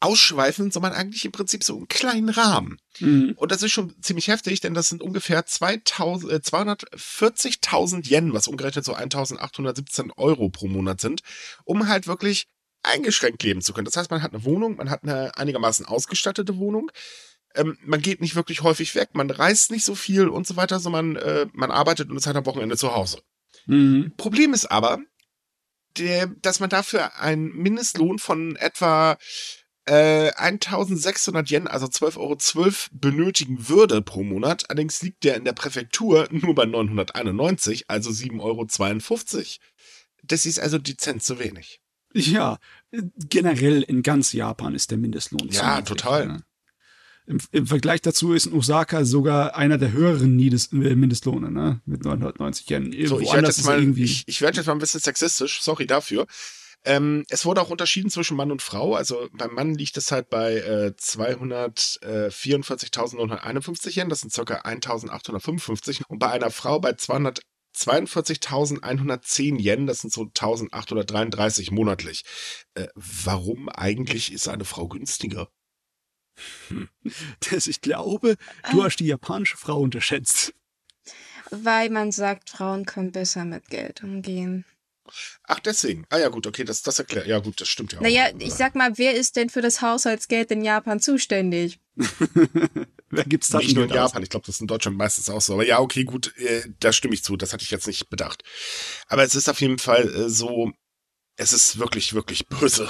ausschweifend, sondern eigentlich im Prinzip so einen kleinen Rahmen. Mhm. Und das ist schon ziemlich heftig, denn das sind ungefähr 2000, äh, 240.000 Yen, was umgerechnet so 1817 Euro pro Monat sind, um halt wirklich eingeschränkt leben zu können. Das heißt, man hat eine Wohnung, man hat eine einigermaßen ausgestattete Wohnung, ähm, man geht nicht wirklich häufig weg, man reist nicht so viel und so weiter, sondern äh, man arbeitet und ist halt am Wochenende zu Hause. Mhm. Problem ist aber, der, dass man dafür einen Mindestlohn von etwa äh, 1600 Yen, also 12,12 Euro benötigen würde pro Monat. Allerdings liegt der in der Präfektur nur bei 991, also 7,52 Euro. Das ist also dezent zu wenig. Ja, äh, generell in ganz Japan ist der Mindestlohn. Ja, total. ne? Im, Im Vergleich dazu ist in Osaka sogar einer der höheren Niedes äh, Mindestlohne, ne? Mit 990 Yen. So, ich werde jetzt mal, irgendwie. ich, ich werde jetzt mal ein bisschen sexistisch, sorry dafür. Ähm, es wurde auch unterschieden zwischen Mann und Frau. Also beim Mann liegt es halt bei äh, 244.951 Yen, das sind circa 1.855. Und bei einer Frau bei 242.110 Yen, das sind so 1.833 monatlich. Äh, warum eigentlich ist eine Frau günstiger? Das, ich glaube, du Ah. hast die japanische Frau unterschätzt. Weil man sagt, Frauen können besser mit Geld umgehen. Ach, deswegen. Ah ja, gut, okay, das, das erklärt. Ja, gut, das stimmt ja auch. Naja, ich sag mal, wer ist denn für das Haushaltsgeld in Japan zuständig? Wer gibt's da Nicht nur in Japan, ich glaube, das ist in Deutschland meistens auch so. Aber ja, okay, gut, äh, da stimme ich zu. Das hatte ich jetzt nicht bedacht. Aber es ist auf jeden Fall äh, so, es ist wirklich, wirklich böse.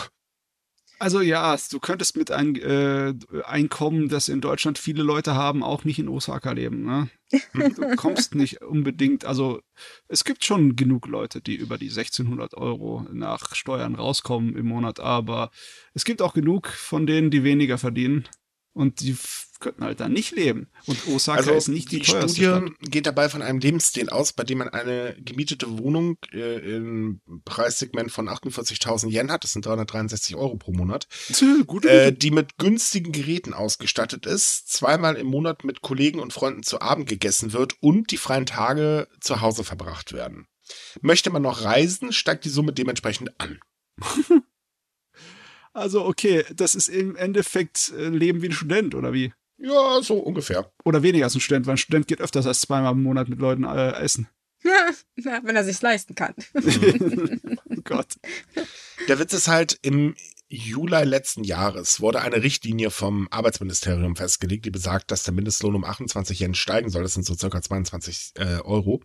Also ja, du könntest mit einem äh, Einkommen, das in Deutschland viele Leute haben, auch nicht in Osaka leben. Ne? Du kommst nicht unbedingt, also es gibt schon genug Leute, die über die 1600 Euro nach Steuern rauskommen im Monat, aber es gibt auch genug von denen, die weniger verdienen und die könnten halt da nicht leben. Und Osaka Also ist nicht die, die teuerste Studie Stadt. geht dabei von einem Lebensstil aus, bei dem man eine gemietete Wohnung äh, im Preissegment von 48.000 Yen hat. Das sind 363 Euro pro Monat. Äh, die mit günstigen Geräten ausgestattet ist, zweimal im Monat mit Kollegen und Freunden zu Abend gegessen wird und die freien Tage zu Hause verbracht werden. Möchte man noch reisen, steigt die Summe dementsprechend an. Also okay, das ist im Endeffekt äh, Leben wie ein Student, oder wie? Ja, so ungefähr. Oder weniger als ein Student, weil ein Student geht öfters als zweimal im Monat mit Leuten äh, essen. Ja, wenn er sich's leisten kann. oh Gott. Der Witz ist halt, im Juli letzten Jahres wurde eine Richtlinie vom Arbeitsministerium festgelegt, die besagt, dass der Mindestlohn um 28 Yen steigen soll. Das sind so circa 22 äh, Euro.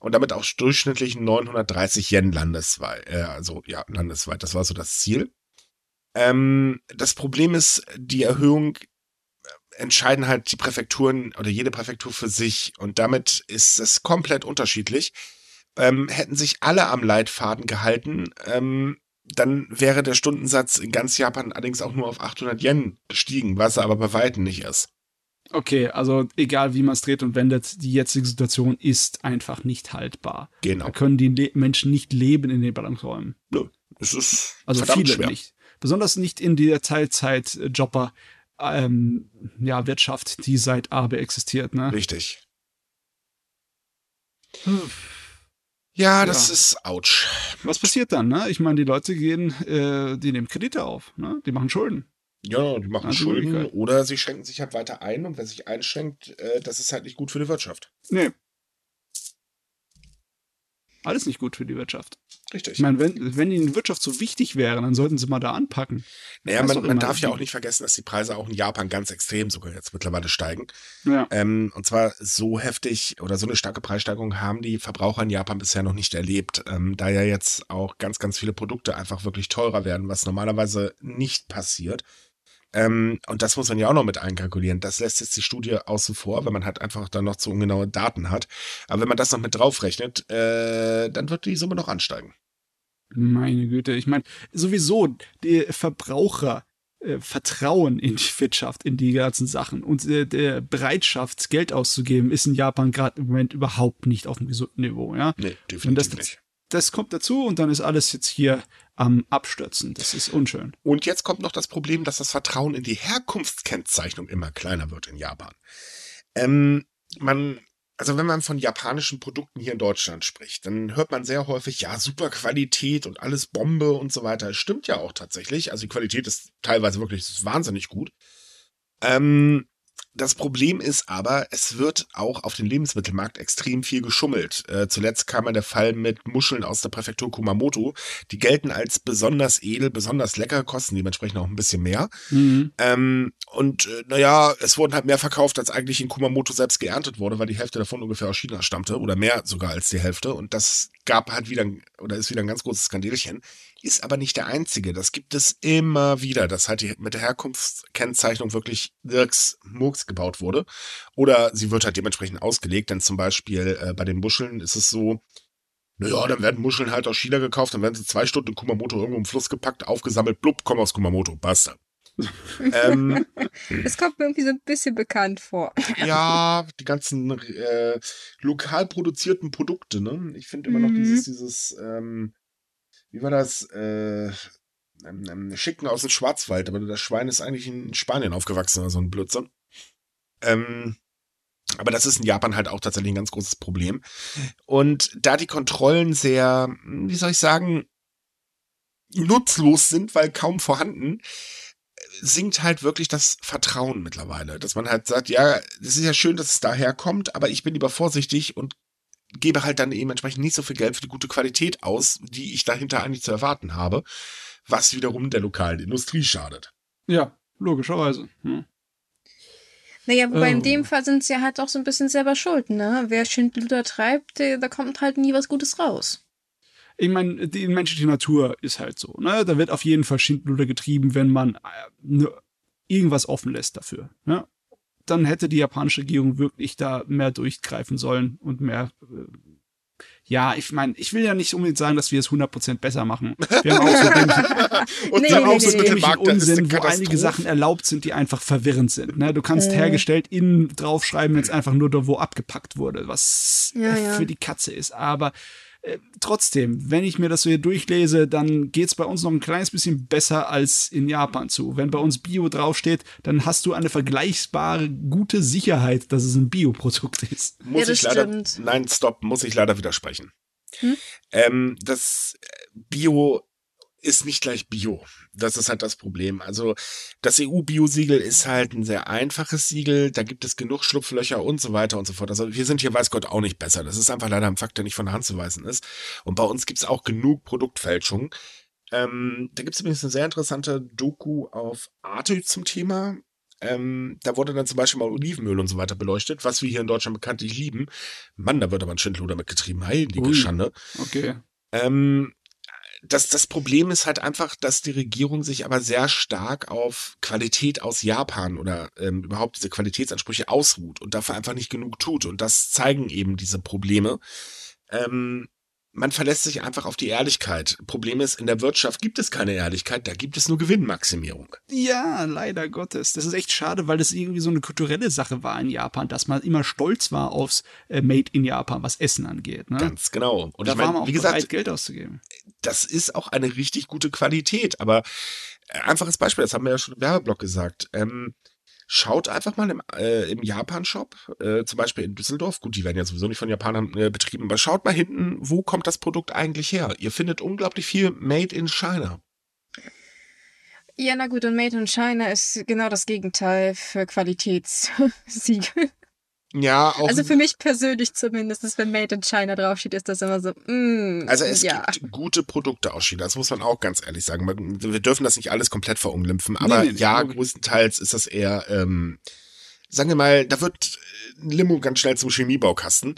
Und damit auch durchschnittlich 930 Yen landesweit. Äh, also ja, landesweit. Das war so das Ziel. Ähm, das Problem ist, die Erhöhung entscheiden halt die Präfekturen oder jede Präfektur für sich. Und damit ist es komplett unterschiedlich. Ähm, hätten sich alle am Leitfaden gehalten, ähm, dann wäre der Stundensatz in ganz Japan allerdings auch nur auf 800 Yen gestiegen, was er aber bei Weitem nicht ist. Okay, also egal wie man es dreht und wendet, die jetzige Situation ist einfach nicht haltbar. Genau. Da können die Le Menschen nicht leben in den Ballungsräumen. Es ist Also viele schwer. nicht. Besonders nicht in der Teilzeit-Jobber ähm, ja, Wirtschaft, die seit Abe existiert, ne? Richtig. Ja, das Ja. ist ouch. Was passiert dann, ne? Ich meine, die Leute gehen, äh, die nehmen Kredite auf, ne? Die machen Schulden. Ja, die machen Also, Schulden oder sie schenken sich halt weiter ein und wer sich einschränkt, äh, das ist halt nicht gut für die Wirtschaft. Nee. Alles nicht gut für die Wirtschaft. Richtig. Ich meine, wenn, wenn ihnen Wirtschaft so wichtig wäre, dann sollten sie mal da anpacken. Naja, man, man darf ja auch nicht vergessen, dass die Preise auch in Japan ganz extrem sogar jetzt mittlerweile steigen. Ja. Ähm, und zwar so heftig oder so eine starke Preissteigerung haben die Verbraucher in Japan bisher noch nicht erlebt, ähm, da ja jetzt auch ganz, ganz viele Produkte einfach wirklich teurer werden, was normalerweise nicht passiert. Ähm, und das muss man ja auch noch mit einkalkulieren. Das lässt jetzt die Studie außen vor, wenn man halt einfach dann noch zu ungenaue Daten hat. Aber wenn man das noch mit draufrechnet, äh, dann wird die Summe noch ansteigen. Meine Güte, ich meine, sowieso, die Verbraucher äh, vertrauen in die Wirtschaft, in die ganzen Sachen und äh, der Bereitschaft, Geld auszugeben, ist in Japan gerade im Moment überhaupt nicht auf einem gesunden Niveau, ja. Nee, Und das, definitiv nicht. Das kommt dazu und dann ist alles jetzt hier am Abstürzen. Das ist unschön. Und jetzt kommt noch das Problem, dass das Vertrauen in die Herkunftskennzeichnung immer kleiner wird in Japan. Ähm, man, also wenn man von japanischen Produkten hier in Deutschland spricht, dann hört man sehr häufig, ja, super Qualität und alles Bombe und so weiter. Stimmt ja auch tatsächlich. Also die Qualität ist teilweise wirklich wahnsinnig gut. Ähm, das Problem ist aber, es wird auch auf dem Lebensmittelmarkt extrem viel geschummelt. Äh, zuletzt kam ja der Fall mit Muscheln aus der Präfektur Kumamoto. Die gelten als besonders edel, besonders lecker, kosten dementsprechend auch ein bisschen mehr. Mhm. Ähm, und äh, naja, es wurden halt mehr verkauft, als eigentlich in Kumamoto selbst geerntet wurde, weil die Hälfte davon ungefähr aus China stammte oder mehr sogar als die Hälfte. Und das gab halt wieder, oder ist wieder ein ganz großes Skandelchen. Ist aber nicht der einzige. Das gibt es immer wieder, dass halt die, mit der Herkunftskennzeichnung wirklich Dirks Murks gebaut wurde. Oder sie wird halt dementsprechend ausgelegt, denn zum Beispiel äh, bei den Muscheln ist es so, naja, dann werden Muscheln halt aus China gekauft, dann werden sie zwei Stunden in Kumamoto irgendwo im Fluss gepackt, aufgesammelt, blub, kommen aus Kumamoto, basta. ähm, Es kommt mir irgendwie so ein bisschen bekannt vor. ja, die ganzen äh, lokal produzierten Produkte, ne? Ich finde immer noch Mhm. dieses, dieses, ähm, wie war das? Äh, ähm, ähm, Schicken aus dem Schwarzwald, aber das Schwein ist eigentlich in Spanien aufgewachsen, oder so ein Blödsinn. Ähm, aber das ist in Japan halt auch tatsächlich ein ganz großes Problem. Und da die Kontrollen sehr, wie soll ich sagen, nutzlos sind, weil kaum vorhanden, sinkt halt wirklich das Vertrauen mittlerweile. Dass man halt sagt, ja, es ist ja schön, dass es daher kommt, aber ich bin lieber vorsichtig und gebe halt dann eben entsprechend nicht so viel Geld für die gute Qualität aus, die ich dahinter eigentlich zu erwarten habe, was wiederum der lokalen Industrie schadet. Ja, logischerweise. Hm. Naja, wobei Oh. in dem Fall sind sie ja halt auch so ein bisschen selber schuld, ne? Wer Schindluder treibt, der, da kommt halt nie was Gutes raus. Ich meine, die menschliche Natur ist halt so. Ne? Da wird auf jeden Fall Schindluder getrieben, wenn man äh, nur irgendwas offen lässt dafür. Ne? Dann hätte die japanische Regierung wirklich da mehr durchgreifen sollen und mehr. Äh, ja, ich meine, ich will ja nicht unbedingt sagen, dass wir es 100% besser machen. Wir haben auch so dämlichen, Und Nee, wir haben nee, auch so nee, dämlichen Markt, Unsinn, wo einige. Sachen erlaubt sind, die einfach verwirrend sind. Ne? Du kannst Äh. hergestellt innen draufschreiben, wenn es einfach nur da wo abgepackt wurde, was Ja, ja. für die Katze ist. Aber äh, trotzdem, wenn ich mir das so hier durchlese, dann geht's bei uns noch ein kleines bisschen besser als in Japan zu. Wenn bei uns Bio draufsteht, dann hast du eine vergleichbare gute Sicherheit, dass es ein Bioprodukt ist. Muss Ja, das ich leider, stimmt. nein, stopp, muss ich leider widersprechen. Hm? Ähm, das äh, Bio ist nicht gleich Bio. Das ist halt das Problem. Also das EU-Bio-Siegel ist halt ein sehr einfaches Siegel. Da gibt es genug Schlupflöcher und so weiter und so fort. Also wir sind hier, weiß Gott, auch nicht besser. Das ist einfach leider ein Fakt, der nicht von der Hand zu weisen ist. Und bei uns gibt es auch genug Produktfälschung. Ähm, da gibt es übrigens eine sehr interessante Doku auf Arte zum Thema. Ähm, da wurde dann zum Beispiel mal Olivenöl und so weiter beleuchtet, was wir hier in Deutschland bekanntlich lieben. Mann, da wird aber ein Schindluder mitgetrieben. Heilige Ui. Schande. Okay. Ähm, das, das Problem ist halt einfach, dass die Regierung sich aber sehr stark auf Qualität aus Japan oder ähm, überhaupt diese Qualitätsansprüche ausruht und dafür einfach nicht genug tut. Und das zeigen eben diese Probleme. Ähm, man verlässt sich einfach auf die Ehrlichkeit. Problem ist, in der Wirtschaft gibt es keine Ehrlichkeit, da gibt es nur Gewinnmaximierung. Ja, leider Gottes. Das ist echt schade, weil das irgendwie so eine kulturelle Sache war in Japan, dass man immer stolz war aufs äh, Made in Japan, was Essen angeht. Ne? Ganz genau. Und da ich war man meine, auch wie gesagt, bereit, Geld auszugeben. das ist auch eine richtig gute Qualität. Aber äh, einfaches Beispiel, das haben wir ja schon im Werbeblock gesagt. Ähm, schaut einfach mal im, äh, im Japan-Shop, äh, zum Beispiel in Düsseldorf. Gut, die werden ja sowieso nicht von Japanern äh, betrieben, aber schaut mal hinten, wo kommt das Produkt eigentlich her? Ihr findet unglaublich viel Made in China. Ja, na gut, und Made in China ist genau das Gegenteil für Qualitätssiegel. Ja, auch. Also für mich persönlich zumindest, wenn Made in China draufsteht, ist das immer so, mm, Also es ja. gibt gute Produkte aus China, das muss man auch ganz ehrlich sagen. Wir dürfen das nicht alles komplett verunglimpfen, aber nee, nee, ja, logisch. größtenteils ist das eher, ähm, sagen wir mal, da wird ein Limo ganz schnell zum Chemiebaukasten.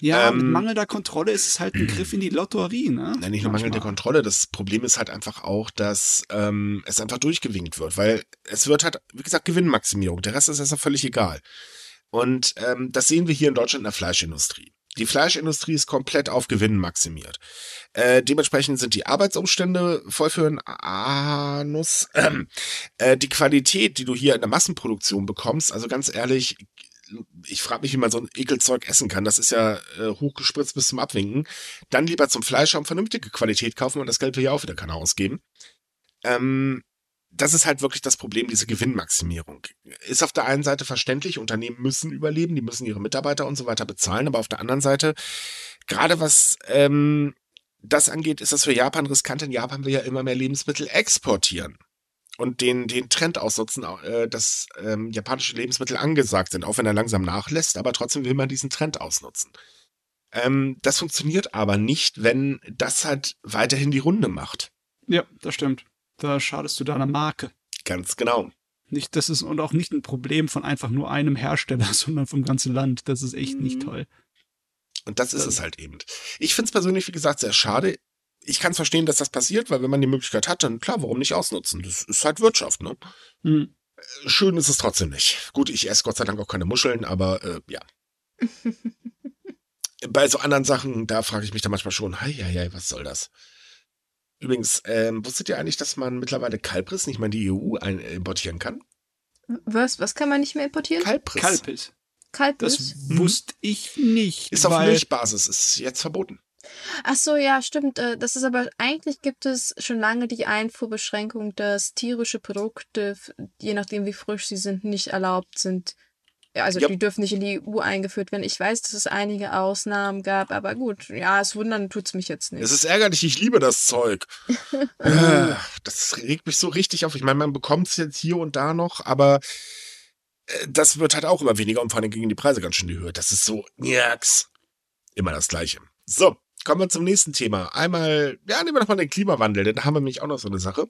Ja, mit Ähm, mangelnder Kontrolle ist es halt ein Griff in die Lotterie, ne? Nein, nicht nur mangelnde. Kontrolle. Das Problem ist halt einfach auch, dass ähm, es einfach durchgewinkt wird, weil es wird halt, wie gesagt, Gewinnmaximierung. Der Rest ist erstmal völlig egal. Und ähm, das sehen wir hier in Deutschland in der Fleischindustrie. Die Fleischindustrie ist komplett auf Gewinn maximiert. Äh, dementsprechend sind die Arbeitsumstände voll für einen Anus. Ähm, äh, die Qualität, die du hier in der Massenproduktion bekommst, also ganz ehrlich, ich frage mich, wie man so ein Ekelzeug essen kann. Das ist ja äh, hochgespritzt bis zum Abwinken. Dann lieber zum Fleisch haben, vernünftige Qualität kaufen und das Geld will ja auch wieder keiner ausgeben. Ähm, das ist halt wirklich das Problem, diese Gewinnmaximierung. Ist auf der einen Seite verständlich, Unternehmen müssen überleben, die müssen ihre Mitarbeiter und so weiter bezahlen, aber auf der anderen Seite, gerade was ähm, das angeht, ist das für Japan riskant. In Japan will ja immer mehr Lebensmittel exportieren und den, den Trend ausnutzen, äh, dass ähm, japanische Lebensmittel angesagt sind, auch wenn er langsam nachlässt, aber trotzdem will man diesen Trend ausnutzen. Ähm, das funktioniert aber nicht, wenn das halt weiterhin die Runde macht. Ja, das stimmt. Da schadest du deiner Marke. Ganz genau. Nicht, das ist und auch nicht ein Problem von einfach nur einem Hersteller, sondern vom ganzen Land. Das ist echt nicht Mhm. toll. Und das ist es halt eben. Ich finde es persönlich, wie gesagt, sehr schade. Ich kann es verstehen, dass das passiert, weil wenn man die Möglichkeit hat, dann klar, warum nicht ausnutzen? Das ist halt Wirtschaft, ne? Hm. Schön ist es trotzdem nicht. Gut, ich esse Gott sei Dank auch keine Muscheln, aber äh, ja. Bei so anderen Sachen, da frage ich mich dann manchmal schon, hei, hei, hei, was soll das? Übrigens, ähm, wusstet ihr eigentlich, dass man mittlerweile Kalbris nicht mehr in die EU ein äh, importieren kann? Was, was kann man nicht mehr importieren? Kalbris. Kalpis. Kalbis? Das wusste ich nicht. ist auf Milchbasis, ist jetzt verboten. Ach so, ja, stimmt. äh, Das ist aber, eigentlich gibt es schon lange die Einfuhrbeschränkung, dass tierische Produkte, je nachdem wie frisch sie sind, nicht erlaubt sind. Ja, also Ja. die dürfen nicht in die EU eingeführt werden. Ich weiß, dass es einige Ausnahmen gab, aber gut, ja, es wundern tut's mich jetzt nicht. Es ist ärgerlich, ich liebe das Zeug. Äh, das regt mich so richtig auf. Ich meine, man bekommt es jetzt hier und da noch, aber äh, das wird halt auch immer weniger und vor allem gegen die Preise ganz schön die Höhe. Das ist so, nix. Immer das Gleiche. So, kommen wir zum nächsten Thema. Einmal, ja, nehmen wir doch mal den Klimawandel, denn da haben wir nämlich auch noch so eine Sache.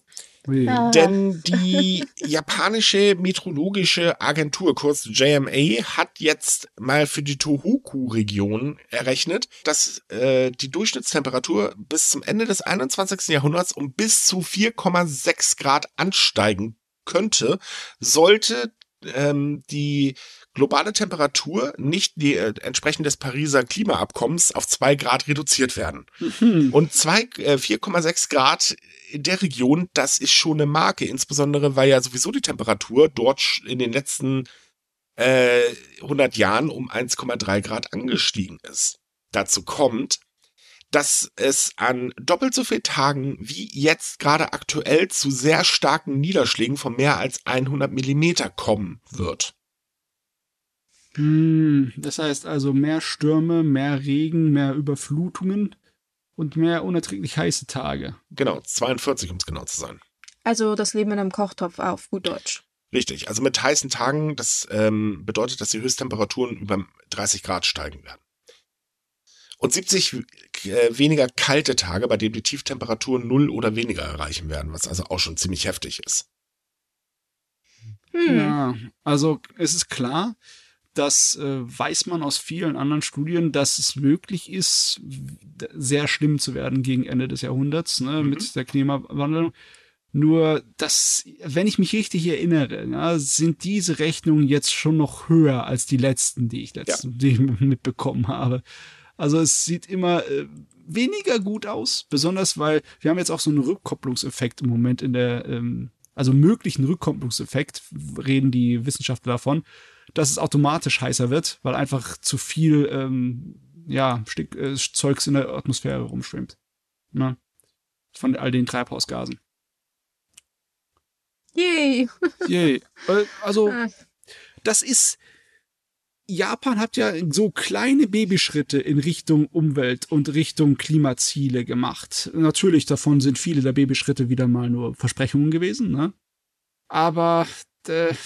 Ja. Denn die japanische meteorologische Agentur, kurz JMA, hat jetzt mal für die Tohoku-Region errechnet, dass äh, die Durchschnittstemperatur bis zum Ende des 21. Jahrhunderts um bis zu 4,6 Grad ansteigen könnte, sollte ähm, die globale Temperatur nicht die, äh, entsprechend des Pariser Klimaabkommens auf 2 Grad reduziert werden. Hm. Und zwei, äh, 4,6 Grad in der Region, das ist schon eine Marke, insbesondere weil ja sowieso die Temperatur dort in den letzten äh, 100 Jahren um 1,3 Grad angestiegen ist. Dazu kommt, dass es an doppelt so vielen Tagen wie jetzt gerade aktuell zu sehr starken Niederschlägen von mehr als 100 Millimeter kommen wird. Hm, Das heißt also mehr Stürme, mehr Regen, mehr Überflutungen und mehr unerträglich heiße Tage. Genau, 42, um es genau zu sein. also das Leben in einem Kochtopf auf gut Deutsch. Richtig, also mit heißen Tagen, das ähm, bedeutet, dass die Höchsttemperaturen über 30 Grad steigen werden. Und 70 äh, weniger kalte Tage, bei denen die Tieftemperaturen 0 oder weniger erreichen werden, was also auch schon ziemlich heftig ist. Hm. Ja, also es ist klar, das äh, weiß man aus vielen anderen Studien, dass es möglich ist, sehr schlimm zu werden gegen Ende des Jahrhunderts ne, Mhm. mit der Klimawandlung. Nur, dass, wenn ich mich richtig erinnere, ja, sind diese Rechnungen jetzt schon noch höher als die letzten, die ich letzten, die ich mitbekommen habe. Also es sieht immer äh, weniger gut aus, besonders weil wir haben jetzt auch so einen Rückkopplungseffekt im Moment in der, ähm, also möglichen Rückkopplungseffekt, reden die Wissenschaftler davon, dass es automatisch heißer wird, weil einfach zu viel ähm, ja, Stick, äh, Zeugs in der Atmosphäre rumschwimmt. Ne? Von all den Treibhausgasen. Yay. Yay. Äh, also, Ah. das ist. Japan hat ja so kleine Babyschritte in Richtung Umwelt und Richtung Klimaziele gemacht. Natürlich, davon sind viele der Babyschritte wieder mal nur Versprechungen gewesen, ne? Aber der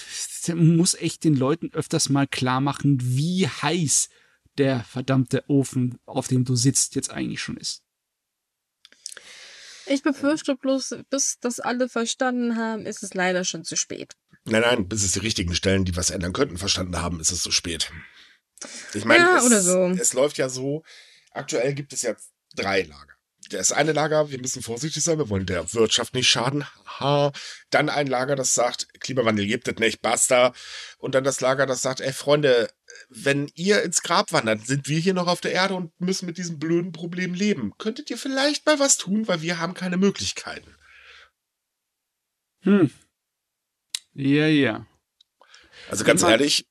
muss echt den Leuten öfters mal klar machen, wie heiß der verdammte Ofen, auf dem du sitzt, jetzt eigentlich schon ist. Ich befürchte bloß, bis das alle verstanden haben, ist es leider schon zu spät. Nein, nein, bis es die richtigen Stellen, die was ändern könnten, verstanden haben, ist es zu spät. Ich meine, Ja, es, so. es läuft ja so, aktuell gibt es ja drei Lager. Das eine Lager, wir müssen vorsichtig sein, wir wollen der Wirtschaft nicht schaden. Ha. Dann ein Lager, das sagt, Klimawandel gibt es nicht, basta. Und dann das Lager, das sagt, ey Freunde, wenn ihr ins Grab wandert, sind wir hier noch auf der Erde und müssen mit diesem blöden Problem leben. Könntet ihr vielleicht mal was tun, weil wir haben keine Möglichkeiten. Hm. Ja, ja. Also ganz ehrlich,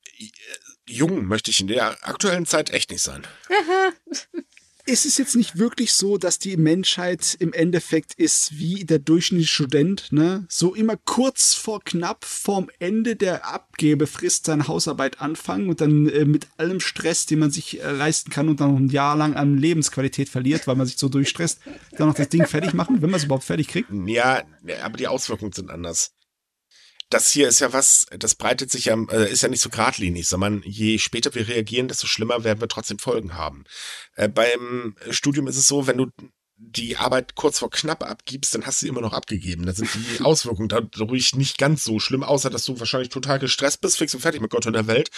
jung möchte ich in der aktuellen Zeit echt nicht sein. ist es jetzt nicht wirklich so, dass die Menschheit im Endeffekt ist wie der durchschnittliche Student, ne? So immer kurz vor knapp vorm Ende der Abgebefrist seine Hausarbeit anfangen und dann äh, mit allem Stress, den man sich äh, leisten kann und dann noch ein Jahr lang an Lebensqualität verliert, weil man sich so durchstresst, dann noch das Ding fertig machen, wenn man es überhaupt fertig kriegt. Ja, aber die Auswirkungen sind anders. Das hier ist ja was, das breitet sich ja, äh, ist ja nicht so geradlinig, sondern je später wir reagieren, desto schlimmer werden wir trotzdem Folgen haben. Äh, beim Studium ist es so, wenn du die Arbeit kurz vor knapp abgibst, dann hast du sie immer noch abgegeben. Dann sind die Auswirkungen dadurch nicht ganz so schlimm, außer dass du wahrscheinlich total gestresst bist, fix und fertig mit Gott und der Welt.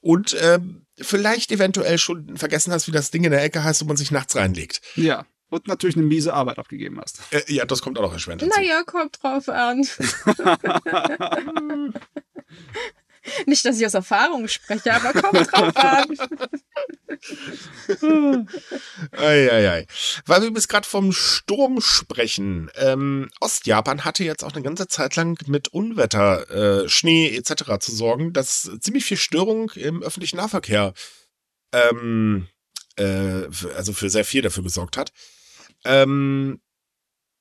Und ähm, vielleicht eventuell schon vergessen hast, wie das Ding in der Ecke heißt, wo man sich nachts reinlegt. Ja. Und natürlich eine miese Arbeit abgegeben hast. Äh, ja, das kommt auch noch erschwerend dazu. Naja, kommt drauf an. Nicht, dass ich aus Erfahrung spreche, aber kommt drauf an. Eieiei. Weil wir bis gerade vom Sturm sprechen. Ähm, Ostjapan hatte jetzt auch eine ganze Zeit lang mit Unwetter, äh, Schnee etc. zu sorgen, das ziemlich viel Störung im öffentlichen Nahverkehr, ähm, äh, also für sehr viel dafür gesorgt hat. Ähm,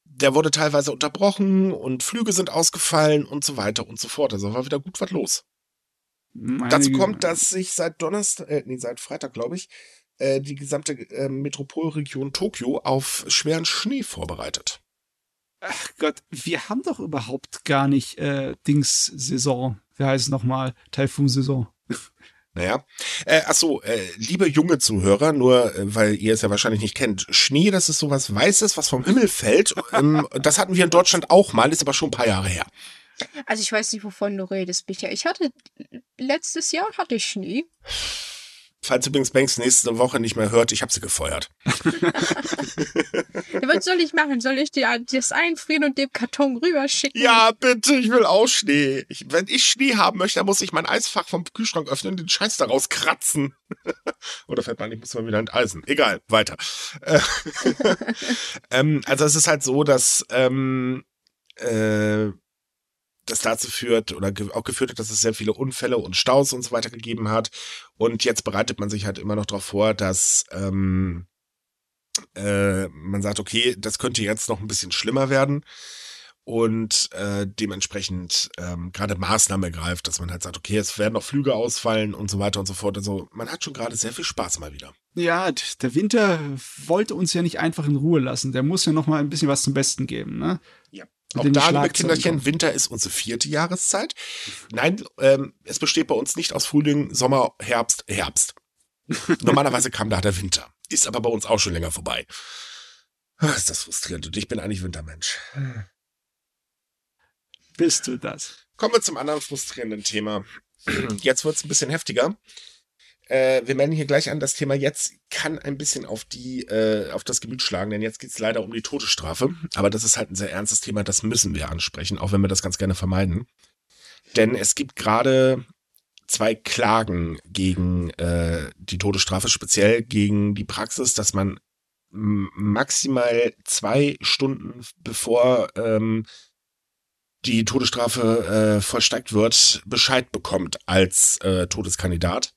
der wurde teilweise unterbrochen und Flüge sind ausgefallen und so weiter und so fort. Also war wieder gut was los. Meine Dazu kommt, dass sich seit Donnerstag, äh, nee, seit Freitag, glaube ich, äh, die gesamte äh, Metropolregion Tokio auf schweren Schnee vorbereitet. Ach Gott, wir haben doch überhaupt gar nicht äh, Dings-Saison. Wie heißt es nochmal? Taifun-Saison. Naja. Äh, ach so, äh, liebe junge Zuhörer, nur äh, weil ihr es ja wahrscheinlich nicht kennt, Schnee, das ist sowas Weißes, was vom Himmel fällt. ähm, das hatten wir in Deutschland auch mal, ist aber schon ein paar Jahre her. Also ich weiß nicht, wovon du redest, Micha. Ich hatte letztes Jahr hatte ich Schnee. Falls übrigens Banks nächste Woche nicht mehr hört, ich habe sie gefeuert. Ja, Was soll ich machen? Soll ich dir das einfrieren und dem Karton rüberschicken? Ja, bitte, ich will auch Schnee. Ich, wenn ich Schnee haben möchte, dann muss ich mein Eisfach vom Kühlschrank öffnen und den Scheiß daraus kratzen. Oder fällt man, ich muss mal wieder enteisen. Egal, weiter. Äh, ähm, also es ist halt so, dass ähm, äh, das dazu führt oder auch geführt hat, dass es sehr viele Unfälle und Staus und so weiter gegeben hat. Und jetzt bereitet man sich halt immer noch darauf vor, dass ähm, äh, man sagt, okay, das könnte jetzt noch ein bisschen schlimmer werden und äh, dementsprechend ähm, gerade Maßnahmen ergreift, dass man halt sagt, okay, es werden noch Flüge ausfallen und so weiter und so fort. Also man hat schon gerade sehr viel Spaß mal wieder. Ja, der Winter wollte uns ja nicht einfach in Ruhe lassen. Der muss ja noch mal ein bisschen was zum Besten geben, ne? Ja. Auch da, liebe Kinderchen. Winter ist unsere vierte Jahreszeit. Nein, ähm, es besteht bei uns nicht aus Frühling, Sommer, Herbst, Herbst. Normalerweise kam da der Winter. Ist aber bei uns auch schon länger vorbei. Ah, Ist das frustrierend und ich bin eigentlich Wintermensch. Bist du das? Kommen wir zum anderen frustrierenden Thema. Jetzt wird es ein bisschen heftiger. Äh, wir melden hier gleich an, das Thema jetzt kann ein bisschen auf die, äh, auf das Gemüt schlagen, denn jetzt geht es leider um die Todesstrafe. Aber das ist halt ein sehr ernstes Thema, das müssen wir ansprechen, auch wenn wir das ganz gerne vermeiden. Denn es gibt gerade zwei Klagen gegen äh, die Todesstrafe, speziell gegen die Praxis, dass man maximal zwei Stunden bevor ähm, die Todesstrafe äh, vollstreckt wird, Bescheid bekommt als äh, Todeskandidat.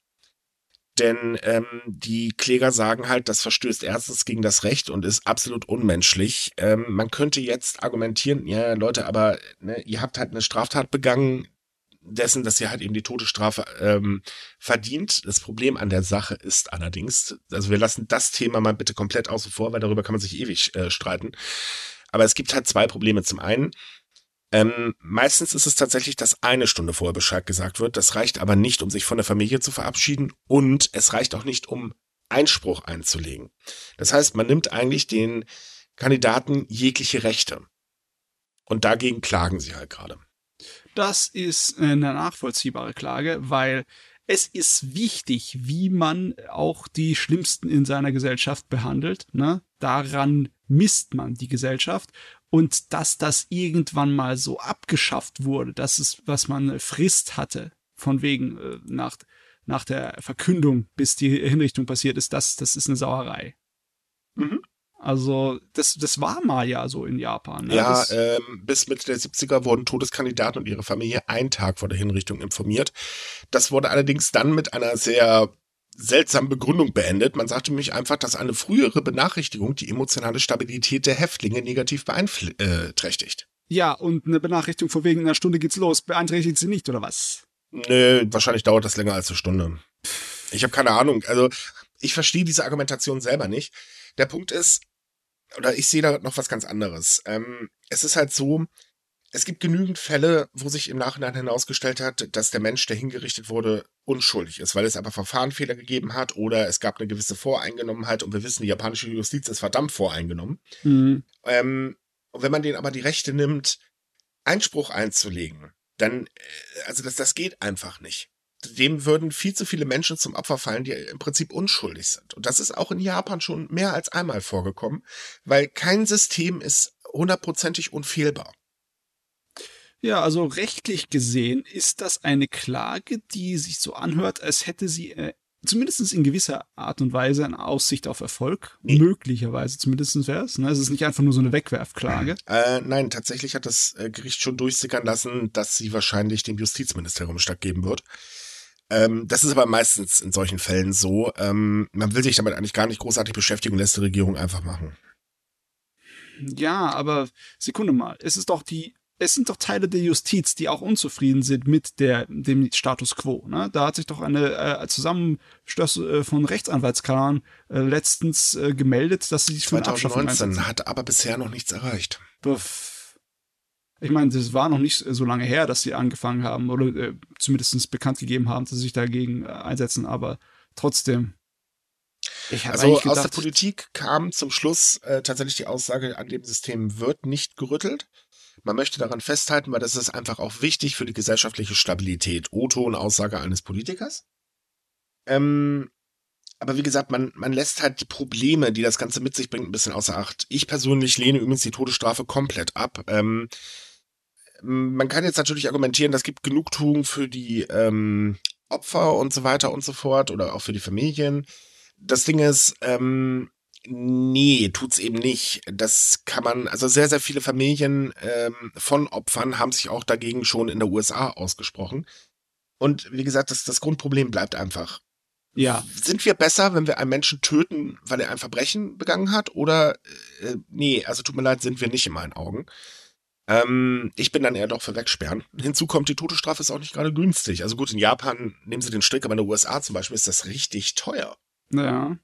Denn ähm, die Kläger sagen halt, das verstößt erstens gegen das Recht und ist absolut unmenschlich. Ähm, man könnte jetzt argumentieren, ja Leute, aber ne, ihr habt halt eine Straftat begangen, dessen, dass ihr halt eben die Todesstrafe ähm, verdient. Das Problem an der Sache ist allerdings, also wir lassen das Thema mal bitte komplett außen vor, weil darüber kann man sich ewig äh, streiten. Aber es gibt halt zwei Probleme. Zum einen, Ähm, meistens ist es tatsächlich, dass eine Stunde vorher Bescheid gesagt wird. Das reicht aber nicht, um sich von der Familie zu verabschieden und es reicht auch nicht, um Einspruch einzulegen. Das heißt, man nimmt eigentlich den Kandidaten jegliche Rechte. Und dagegen klagen sie halt gerade. Das ist eine nachvollziehbare Klage, weil es ist wichtig, wie man auch die Schlimmsten in seiner Gesellschaft behandelt. Ne? Daran misst man die Gesellschaft. Und dass das irgendwann mal so abgeschafft wurde, dass es, was man Frist hatte, von wegen äh, nach, nach der Verkündung, bis die Hinrichtung passiert ist, das, das ist eine Sauerei. Mhm. Also, das, das war mal ja so in Japan. Ne? Ja, ähm, bis Mitte der 70er wurden Todeskandidaten und ihre Familie einen Tag vor der Hinrichtung informiert. Das wurde allerdings dann mit einer sehr seltsamen Begründung beendet. Man sagte nämlich einfach, dass eine frühere Benachrichtigung die emotionale Stabilität der Häftlinge negativ beeinträchtigt. Ja, und eine Benachrichtigung vor wegen einer Stunde geht's los, beeinträchtigt sie nicht, oder was? Nö, wahrscheinlich dauert das länger als eine Stunde. Ich habe keine Ahnung. Also, ich verstehe diese Argumentation selber nicht. Der Punkt ist, oder ich sehe da noch was ganz anderes. Ähm, es ist halt so, es gibt genügend Fälle, wo sich im Nachhinein hinausgestellt hat, dass der Mensch, der hingerichtet wurde, unschuldig ist, weil es aber Verfahrenfehler gegeben hat oder es gab eine gewisse Voreingenommenheit und wir wissen, die japanische Justiz ist verdammt voreingenommen. Mhm. Ähm, und wenn man denen aber die Rechte nimmt, Einspruch einzulegen, dann, äh, also das, das geht einfach nicht dem würden viel zu viele Menschen zum Opfer fallen, die im Prinzip unschuldig sind. Und das ist auch in Japan schon mehr als einmal vorgekommen, weil kein System ist hundertprozentig unfehlbar. Ja, also rechtlich gesehen ist das eine Klage, die sich so anhört, als hätte sie äh, zumindest in gewisser Art und Weise eine Aussicht auf Erfolg. Nee. Möglicherweise zumindest wäre es. Ne? Es ist nicht einfach nur so eine Wegwerfklage. Äh, nein, tatsächlich hat das äh, Gericht schon durchsickern lassen, dass sie wahrscheinlich dem Justizministerium stattgeben wird. Ähm, das ist aber meistens in solchen Fällen so. Ähm, man will sich damit eigentlich gar nicht großartig beschäftigen, lässt die Regierung einfach machen. Ja, aber Sekunde mal. Es ist doch die, es sind doch Teile der Justiz, die auch unzufrieden sind mit der, dem Status quo. Ne? Da hat sich doch eine äh, Zusammenstoß äh, von Rechtsanwaltskammern äh, letztens äh, gemeldet, dass sie sich für 2019 hat aber bisher noch nichts erreicht. Bef ich meine, das war noch nicht so lange her, dass sie angefangen haben oder äh, zumindest bekannt gegeben haben, dass sie sich dagegen äh, einsetzen, aber trotzdem. also gedacht, aus der Politik kam zum Schluss äh, tatsächlich die Aussage, an dem System wird nicht gerüttelt. Man möchte daran festhalten, weil das ist einfach auch wichtig für die gesellschaftliche Stabilität. O-Ton-Aussage eines Politikers. Ähm, aber wie gesagt, man, man lässt halt die Probleme, die das Ganze mit sich bringt, ein bisschen außer Acht. Ich persönlich lehne übrigens die Todesstrafe komplett ab. Ähm, man kann jetzt natürlich argumentieren, das gibt Genugtuung für die ähm, Opfer und so weiter und so fort oder auch für die Familien. Das Ding ist, ähm, nee, tut's eben nicht. Das kann man, also sehr, sehr viele Familien ähm, von Opfern haben sich auch dagegen schon in der USA ausgesprochen. Und wie gesagt, das, das Grundproblem bleibt einfach. Ja. Sind wir besser, wenn wir einen Menschen töten, weil er ein Verbrechen begangen hat? Oder äh, nee, also tut mir leid, sind wir nicht in meinen Augen. Ähm, ich bin dann eher doch für Wegsperren. Hinzu kommt, die Todesstrafe ist auch nicht gerade günstig. Also gut, in Japan nehmen sie den Strick, aber in den USA zum Beispiel ist das richtig teuer. Ja.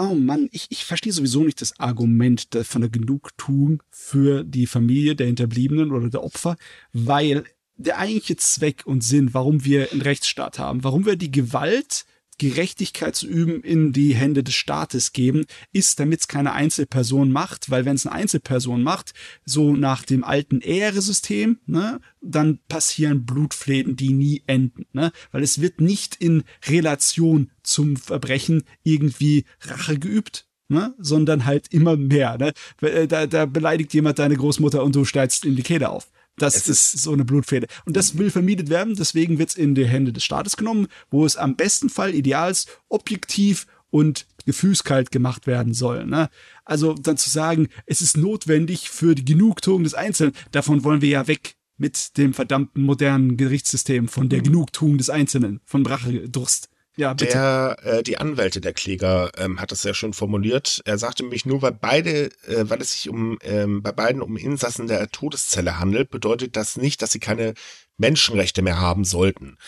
Oh Mann, ich, ich verstehe sowieso nicht das Argument von der Genugtuung für die Familie der Hinterbliebenen oder der Opfer, weil der eigentliche Zweck und Sinn, warum wir einen Rechtsstaat haben, warum wir die Gewalt Gerechtigkeit zu üben in die Hände des Staates geben, ist, damit es keine Einzelperson macht, weil wenn es eine Einzelperson macht, so nach dem alten Ehresystem, ne, dann passieren Blutfläden, die nie enden, ne, weil es wird nicht in Relation zum Verbrechen irgendwie Rache geübt, Ne? sondern halt immer mehr. Ne? Äh, da, da beleidigt jemand deine Großmutter und du steigst in die Kehle auf. Das ist, ist, so eine Blutfede. Und das will vermietet werden, deswegen wird es in die Hände des Staates genommen, wo es am besten Fall ideals objektiv und gefühlskalt gemacht werden soll. Ne? Also dann zu sagen, es ist notwendig für die Genugtuung des Einzelnen, davon wollen wir ja weg mit dem verdammten modernen Gerichtssystem von der Genugtuung des Einzelnen, von Brachedurst. Ja, bitte. Der, äh, die Anwälte der Kläger ähm, hat das ja schon formuliert. Er sagte nämlich nur, weil beide, äh, weil es sich um ähm, bei beiden um Insassen der Todeszelle handelt, bedeutet das nicht, dass sie keine Menschenrechte mehr haben sollten.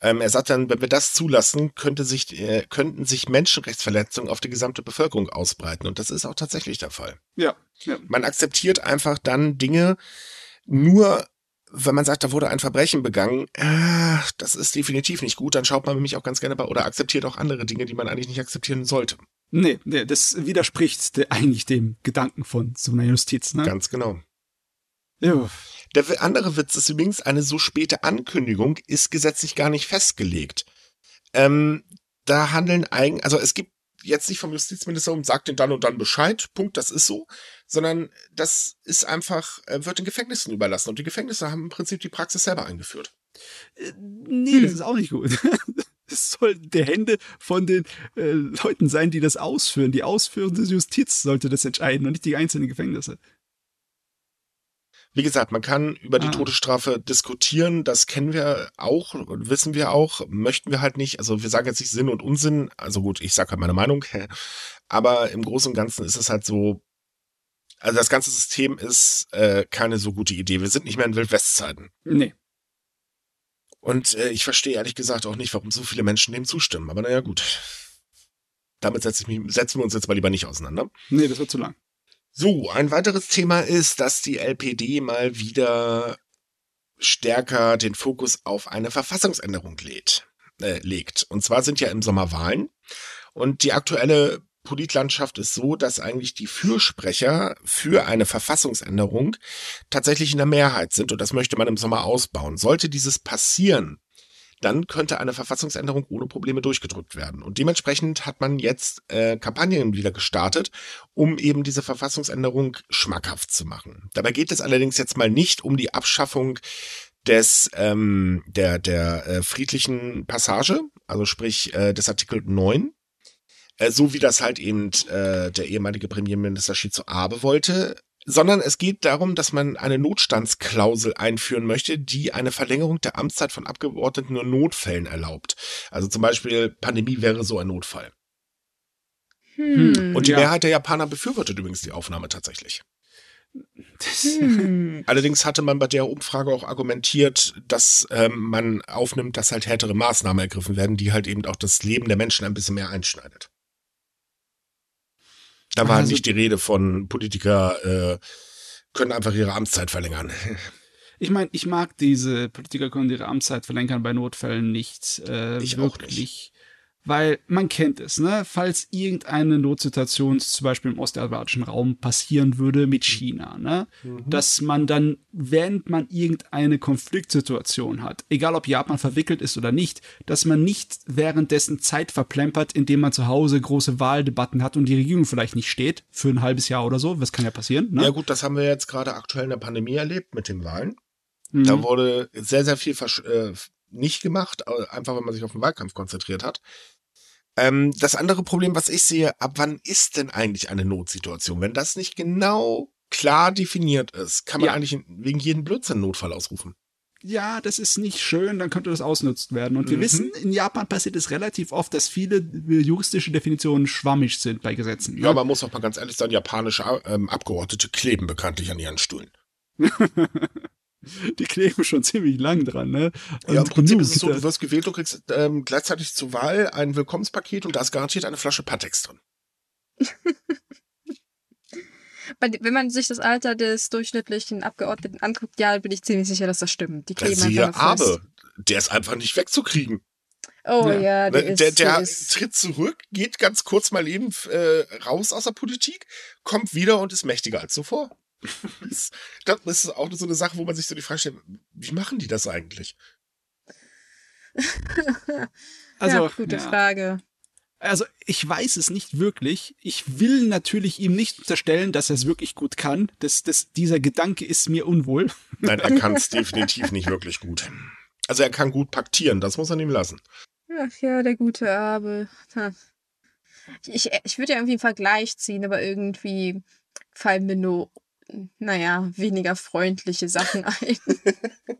Ähm, er sagt dann, wenn wir das zulassen, könnte sich, äh, könnten sich Menschenrechtsverletzungen auf die gesamte Bevölkerung ausbreiten. Und das ist auch tatsächlich der Fall. Ja. ja. Man akzeptiert einfach dann Dinge, Nur wenn man sagt, da wurde ein Verbrechen begangen, äh, das ist definitiv nicht gut, dann schaut man nämlich auch ganz gerne bei oder akzeptiert auch andere Dinge, die man eigentlich nicht akzeptieren sollte. Nee, nee das widerspricht de, eigentlich dem Gedanken von so einer Justiz, ne? Ganz genau. Ja. Der andere Witz ist übrigens, eine so späte Ankündigung ist gesetzlich gar nicht festgelegt. Ähm, da handeln eigen, also es gibt jetzt nicht vom Justizministerium, sagt den dann und dann Bescheid, Punkt, das ist so, sondern das ist einfach, äh, wird den Gefängnissen überlassen und die Gefängnisse haben im Prinzip die Praxis selber eingeführt. Äh, nee, hm. das ist auch nicht gut. Es soll der Hände von den äh, Leuten sein, die das ausführen. Die ausführende Justiz sollte das entscheiden und nicht die einzelnen Gefängnisse. Wie gesagt, man kann über die ah. Todesstrafe diskutieren, das kennen wir auch und wissen wir auch, möchten wir halt nicht. Also wir sagen jetzt nicht Sinn und Unsinn, also gut, ich sage halt meine Meinung, aber im Großen und Ganzen ist es halt so, also das ganze System ist äh, keine so gute Idee. Wir sind nicht mehr in Wildwestzeiten. Nee. Und äh, ich verstehe ehrlich gesagt auch nicht, warum so viele Menschen dem zustimmen. Aber naja, gut. Damit setz mich, setzen wir uns jetzt mal lieber nicht auseinander. Nee, das wird zu lang. So, ein weiteres Thema ist, dass die LPD mal wieder stärker den Fokus auf eine Verfassungsänderung lädt, äh, legt. Und zwar sind ja im Sommer Wahlen. Und die aktuelle Politlandschaft ist so, dass eigentlich die Fürsprecher für eine Verfassungsänderung tatsächlich in der Mehrheit sind. Und das möchte man im Sommer ausbauen. Sollte dieses passieren, dann könnte eine Verfassungsänderung ohne Probleme durchgedrückt werden. Und dementsprechend hat man jetzt äh, Kampagnen wieder gestartet, um eben diese Verfassungsänderung schmackhaft zu machen. Dabei geht es allerdings jetzt mal nicht um die Abschaffung des ähm, der der äh, friedlichen Passage, also sprich äh, des Artikel 9, äh, so wie das halt eben äh, der ehemalige Premierminister Shizu Abe wollte, sondern es geht darum, dass man eine Notstandsklausel einführen möchte, die eine Verlängerung der Amtszeit von Abgeordneten nur Notfällen erlaubt. Also zum Beispiel Pandemie wäre so ein Notfall. Hm, Und die ja. Mehrheit der Japaner befürwortet übrigens die Aufnahme tatsächlich. Hm. Allerdings hatte man bei der Umfrage auch argumentiert, dass ähm, man aufnimmt, dass halt härtere Maßnahmen ergriffen werden, die halt eben auch das Leben der Menschen ein bisschen mehr einschneidet. Da war also, nicht die Rede von Politiker äh, können einfach ihre Amtszeit verlängern. Ich meine, ich mag diese Politiker können ihre Amtszeit verlängern bei Notfällen nicht. Äh, ich wirklich. auch nicht. Weil man kennt es, ne? Falls irgendeine Notsituation zum Beispiel im ostasiatischen Raum passieren würde mit mhm. China, ne? Mhm. Dass man dann, während man irgendeine Konfliktsituation hat, egal ob Japan verwickelt ist oder nicht, dass man nicht währenddessen Zeit verplempert, indem man zu Hause große Wahldebatten hat und die Regierung vielleicht nicht steht für ein halbes Jahr oder so. Das kann ja passieren, ne? Ja gut, das haben wir jetzt gerade aktuell in der Pandemie erlebt mit den Wahlen. Mhm. Da wurde sehr, sehr viel äh, nicht gemacht, einfach weil man sich auf den Wahlkampf konzentriert hat. Ähm, das andere Problem, was ich sehe, ab wann ist denn eigentlich eine Notsituation? Wenn das nicht genau klar definiert ist, kann man ja. eigentlich wegen jedem Blödsinn Notfall ausrufen. Ja, das ist nicht schön, dann könnte das ausnutzt werden. Und wir mhm. wissen, in Japan passiert es relativ oft, dass viele juristische Definitionen schwammig sind bei Gesetzen. Ja, ne? man muss auch mal ganz ehrlich sein, japanische ähm, Abgeordnete kleben bekanntlich an ihren Stühlen. Die kleben schon ziemlich lang dran, ne? Und ja, im Prinzip ist es so, du wirst gewählt, du kriegst ähm, gleichzeitig zur Wahl ein Willkommenspaket und da ist garantiert eine Flasche Patex drin. Wenn man sich das Alter des durchschnittlichen Abgeordneten anguckt, ja, bin ich ziemlich sicher, dass das stimmt. Die kleben ja, einfach aber der ist einfach nicht wegzukriegen. Oh ja, ja der, ist, der, der ist. tritt zurück, geht ganz kurz mal eben äh, raus aus der Politik, kommt wieder und ist mächtiger als zuvor das, ist auch so eine Sache, wo man sich so die Frage stellt, wie machen die das eigentlich? also, ja, gute ja. Frage. Also, ich weiß es nicht wirklich. Ich will natürlich ihm nicht unterstellen, dass er es wirklich gut kann. Das, das, dieser Gedanke ist mir unwohl. Nein, er kann es definitiv nicht wirklich gut. Also, er kann gut paktieren, das muss er ihm lassen. Ach ja, der gute Abe. Ich, ich würde ja irgendwie einen Vergleich ziehen, aber irgendwie fallen mir nur naja, weniger freundliche Sachen ein.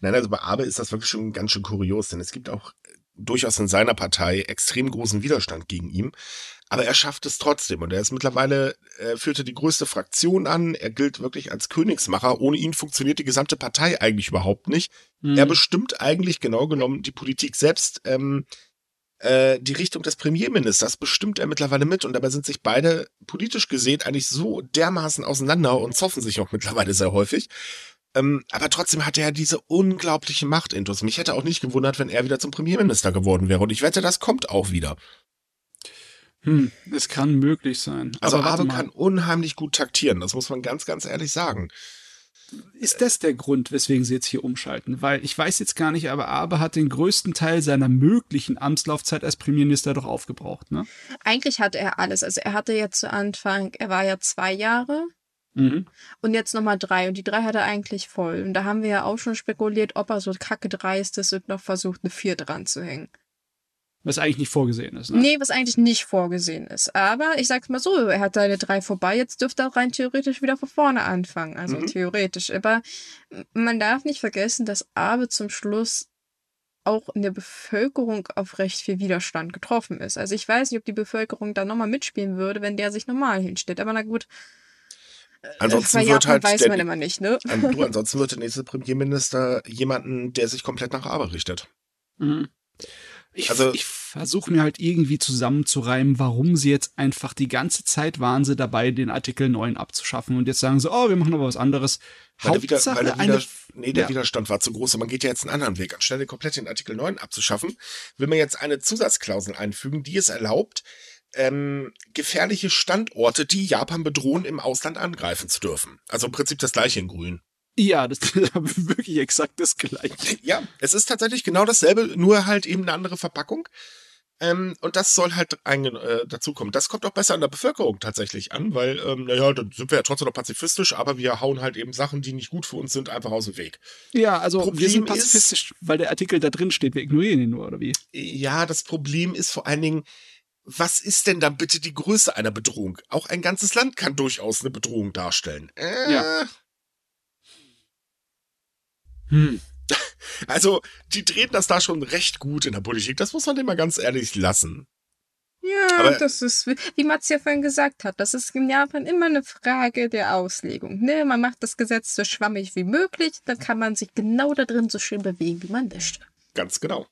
Nein, also bei Abe ist das wirklich schon ganz schön kurios, denn es gibt auch durchaus in seiner Partei extrem großen Widerstand gegen ihn. Aber er schafft es trotzdem und er ist mittlerweile, er führte die größte Fraktion an, er gilt wirklich als Königsmacher. Ohne ihn funktioniert die gesamte Partei eigentlich überhaupt nicht. Mhm. Er bestimmt eigentlich genau genommen die Politik selbst. Ähm, äh, die Richtung des Premierministers bestimmt er mittlerweile mit und dabei sind sich beide politisch gesehen eigentlich so dermaßen auseinander und zoffen sich auch mittlerweile sehr häufig, Ähm, aber trotzdem hat er diese unglaubliche Macht intus. Mich hätte auch nicht gewundert, wenn er wieder zum Premierminister geworden wäre. Und ich wette, das kommt auch wieder. Hm, es kann möglich sein. Also Abe kann unheimlich gut taktieren, das muss man ganz, ganz ehrlich sagen. Ist das der Grund, weswegen sie jetzt hier umschalten? Weil ich weiß jetzt gar nicht, aber Abe hat den größten Teil seiner möglichen Amtslaufzeit als Premierminister doch aufgebraucht, ne? Eigentlich hatte er alles. Also er hatte jetzt zu Anfang, er war ja zwei Jahre Mhm. und jetzt nochmal drei. Und die drei hat er eigentlich voll. Und da haben wir ja auch schon spekuliert, ob er so kacke dreist ist und noch versucht, eine vier dran zu hängen. Was eigentlich nicht vorgesehen ist, ne? Nee, was eigentlich nicht vorgesehen ist. Aber ich sag's mal so, er hat seine drei vorbei, jetzt dürfte er rein theoretisch wieder von vorne anfangen. Also Mhm. theoretisch. Aber man darf nicht vergessen, dass Abe zum Schluss auch in der Bevölkerung auf recht viel Widerstand getroffen ist. Also ich weiß nicht, ob die Bevölkerung da nochmal mitspielen würde, wenn der sich normal hinstellt. Aber na gut, Ansonsten bei wird halt weiß der, man immer nicht, ne? an, du, ansonsten wird der nächste Premierminister jemanden, der sich komplett nach Abe richtet. Mhm. Ich, Also- ich versuche mir halt irgendwie zusammenzureimen, warum sie jetzt einfach die ganze Zeit waren sie dabei, den Artikel 9 abzuschaffen und jetzt sagen sie, oh, wir machen aber was anderes. Weil der, Wider, Hauptsache weil der, eine, Wider, nee, der ja. Widerstand war zu groß und man geht ja jetzt einen anderen Weg. Anstelle komplett den Artikel 9 abzuschaffen, will man jetzt eine Zusatzklausel einfügen, die es erlaubt, ähm, gefährliche Standorte, die Japan bedrohen, im Ausland angreifen zu dürfen. Also im Prinzip das gleiche in Grün. Ja, das ist wirklich exakt das Gleiche. Ja, es ist tatsächlich genau dasselbe, nur halt eben eine andere Verpackung. Ähm, und das soll halt einge- äh, dazukommen. Das kommt auch besser an der Bevölkerung tatsächlich an, weil, ähm, naja, dann sind wir ja trotzdem noch pazifistisch, aber wir hauen halt eben Sachen, die nicht gut für uns sind, einfach aus dem Weg. Ja, also wir Problem sind ist- pazifistisch, weil der Artikel da drin steht, wir ignorieren ihn nur, oder wie? Ja, das Problem ist vor allen Dingen, was ist denn dann bitte die Größe einer Bedrohung? Auch ein ganzes Land kann durchaus eine Bedrohung darstellen. Äh, Ja. Hm. Also, die drehen das da schon recht gut in der Politik. Das muss man dem mal ganz ehrlich lassen. Ja, Aber- das ist, wie Mats ja vorhin gesagt hat, das ist in Japan immer eine Frage der Auslegung. Ne? Man macht das Gesetz so schwammig wie möglich, dann kann man sich genau da drin so schön bewegen, wie man möchte. Ganz genau.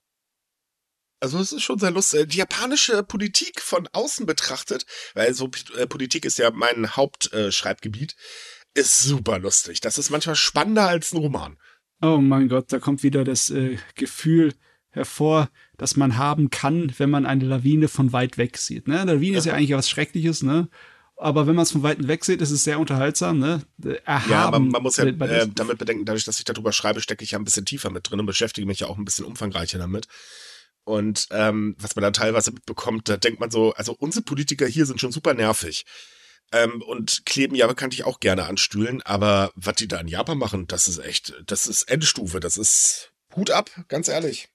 Also es ist schon sehr lustig. Die japanische Politik von außen betrachtet, weil so äh, Politik ist ja mein Hauptschreibgebiet, äh, ist super lustig. Das ist manchmal spannender als ein Roman. Oh mein Gott, da kommt wieder das äh, Gefühl hervor, das man haben kann, wenn man eine Lawine von weit weg sieht. Ne? Lawine ist ja Ja. eigentlich was Schreckliches, ne? Aber wenn man es von weitem weg sieht, ist es sehr unterhaltsam, ne? Erhaben, Ja, aber man muss ja äh, damit bedenken, dadurch, dass ich darüber schreibe, stecke ich ja ein bisschen tiefer mit drin und beschäftige mich ja auch ein bisschen umfangreicher damit. Und ähm, was man da teilweise mitbekommt, da denkt man so, also unsere Politiker hier sind schon super nervig. Ähm, und kleben ja bekanntlich auch gerne an Stühlen, aber was die da in Japan machen, das ist echt, das ist Endstufe, das ist Hut ab, ganz ehrlich.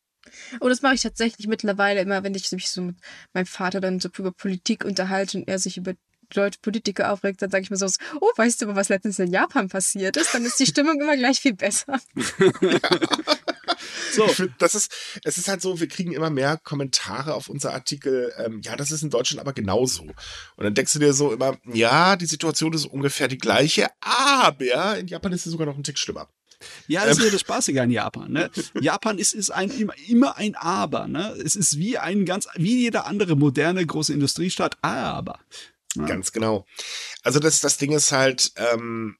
Und das mache ich tatsächlich mittlerweile immer, wenn ich mich so mit meinem Vater dann so über Politik unterhalte und er sich über deutsche Politiker aufregt, dann sage ich mir so, oh, weißt du, aber was letztens in Japan passiert ist? Dann ist die Stimmung immer gleich viel besser. So, find, das ist, es ist halt so, wir kriegen immer mehr Kommentare auf unser Artikel. Ähm, ja, das ist in Deutschland aber genauso. Und dann denkst du dir so immer, ja, die Situation ist ungefähr die gleiche, aber in Japan ist sie sogar noch ein Tick schlimmer. ja, das ist ja das Spaßige an Japan, ne? Japan ist, ist ein, immer, immer ein Aber, ne? Es ist wie ein ganz, wie jeder andere moderne große Industriestaat, aber. Ja. Ganz genau. Also das, das Ding ist halt, ähm,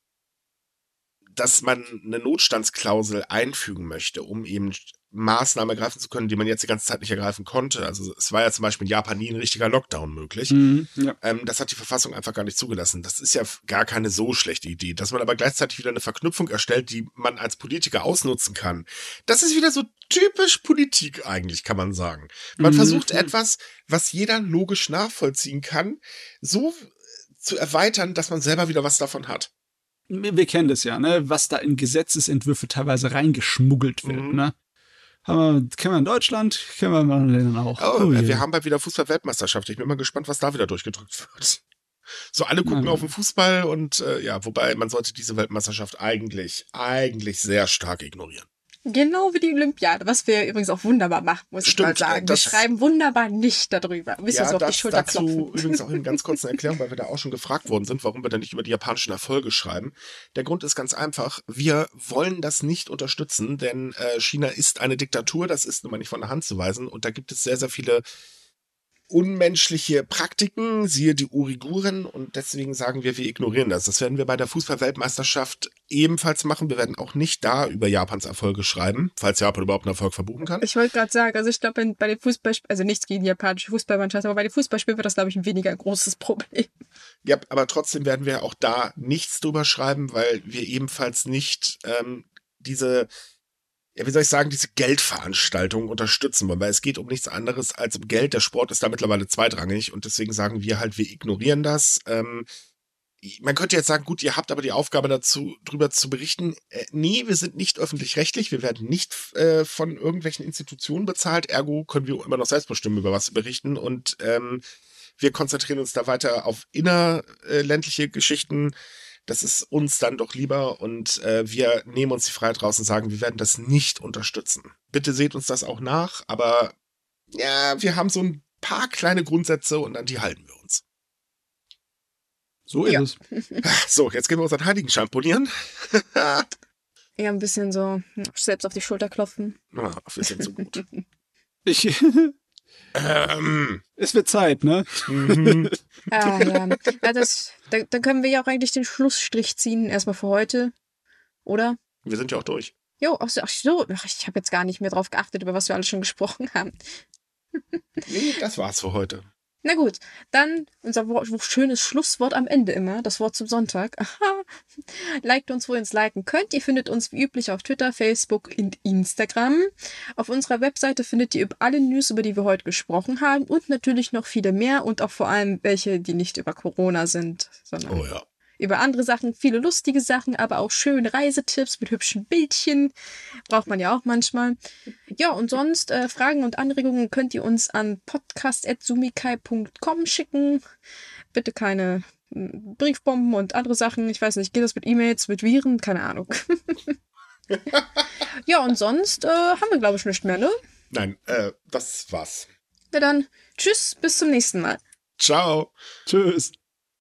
dass man eine Notstandsklausel einfügen möchte, um eben Maßnahmen ergreifen zu können, die man jetzt die ganze Zeit nicht ergreifen konnte. Also es war ja zum Beispiel in Japan nie ein richtiger Lockdown möglich. Mhm, ja. Ähm, das hat die Verfassung einfach gar nicht zugelassen. Das ist ja gar keine so schlechte Idee. Dass man aber gleichzeitig wieder eine Verknüpfung erstellt, die man als Politiker ausnutzen kann. Das ist wieder so typisch Politik eigentlich, kann man sagen. Man Mhm. versucht etwas, was jeder logisch nachvollziehen kann, so zu erweitern, dass man selber wieder was davon hat. Wir, kennen das ja, ne, was da in Gesetzesentwürfe teilweise reingeschmuggelt wird, Mhm. ne? Haben wir, kennen wir in Deutschland, kennen wir in anderen Ländern auch. Oh, je. wir haben bald wieder Fußball-Weltmeisterschaft. Ich bin mal gespannt, was da wieder durchgedrückt wird. So, alle gucken Na, auf den Fußball und äh, ja, wobei man sollte diese Weltmeisterschaft eigentlich, eigentlich sehr stark ignorieren. Genau wie die Olympiade, was wir übrigens auch wunderbar machen, muss ich Stimmt, mal sagen. Wir das- schreiben wunderbar nicht darüber. Wir müssen uns auf die Schulter dazu klopfen. übrigens auch in ganz kurzen Erklärung, weil wir da auch schon gefragt worden sind, warum wir da nicht über die japanischen Erfolge schreiben. Der Grund ist ganz einfach, wir wollen das nicht unterstützen, denn äh, China ist eine Diktatur, das ist nun mal nicht von der Hand zu weisen und da gibt es sehr, sehr viele unmenschliche Praktiken, siehe die Uiguren und deswegen sagen wir, wir ignorieren das. Das werden wir bei der Fußball-Weltmeisterschaft ebenfalls machen. Wir werden auch nicht da über Japans Erfolge schreiben, falls Japan überhaupt einen Erfolg verbuchen kann. Ich wollte gerade sagen, also ich glaube, bei den Fußballspielen, also nichts gegen die japanische Fußballmannschaft, aber bei den Fußballspielen wird das, glaube ich, ein weniger großes Problem. Ja, aber trotzdem werden wir auch da nichts drüber schreiben, weil wir ebenfalls nicht ähm, diese ja, wie soll ich sagen, diese Geldveranstaltung unterstützen wollen, weil es geht um nichts anderes als um Geld. Der Sport ist da mittlerweile zweitrangig und deswegen sagen wir halt, wir ignorieren das. Ähm, man könnte jetzt sagen, gut, ihr habt aber die Aufgabe dazu, drüber zu berichten. Äh, nee, wir sind nicht öffentlich-rechtlich, wir werden nicht äh, von irgendwelchen Institutionen bezahlt, ergo können wir immer noch selbst bestimmen, über was wir berichten und ähm, wir konzentrieren uns da weiter auf innerländliche Geschichten das ist uns dann doch lieber und äh, wir nehmen uns die Freiheit raus und sagen, wir werden das nicht unterstützen. Bitte seht uns das auch nach, aber ja, wir haben so ein paar kleine Grundsätze und an die halten wir uns. So ist Ja. es. So, jetzt gehen wir unseren Heiligenschein polieren. Ja, ein bisschen so hm, selbst auf die Schulter klopfen. Ah, wir sind so gut. Ich, ähm, es wird Zeit, ne? mhm. Ah, ja. ja das, da, dann können wir ja auch eigentlich den Schlussstrich ziehen, erstmal für heute. Oder? wir sind ja auch durch. Jo, ach so, ach so. Ach, ich habe jetzt gar nicht mehr drauf geachtet, über was wir alles schon gesprochen haben. Nee, das war's für heute. Na gut, dann unser schönes Schlusswort am Ende immer, das Wort zum Sonntag. Aha. Liked uns, wo ihr uns liken könnt. Ihr findet uns wie üblich auf Twitter, Facebook und Instagram. Auf unserer Webseite findet ihr alle News, über die wir heute gesprochen haben und natürlich noch viele mehr und auch vor allem welche, die nicht über Corona sind, sondern Oh ja. Über andere Sachen, viele lustige Sachen, aber auch schöne Reisetipps mit hübschen Bildchen. Braucht man ja auch manchmal. Ja, und sonst äh, Fragen und Anregungen könnt ihr uns an podcast.sumikai.com schicken. Bitte keine mm, Briefbomben und andere Sachen. Ich weiß nicht, geht das mit E-Mails, mit Viren? Keine Ahnung. ja, und sonst äh, haben wir, glaube ich, nicht mehr, ne? Nein, äh, das war's. Na dann, tschüss, bis zum nächsten Mal. Ciao. Tschüss.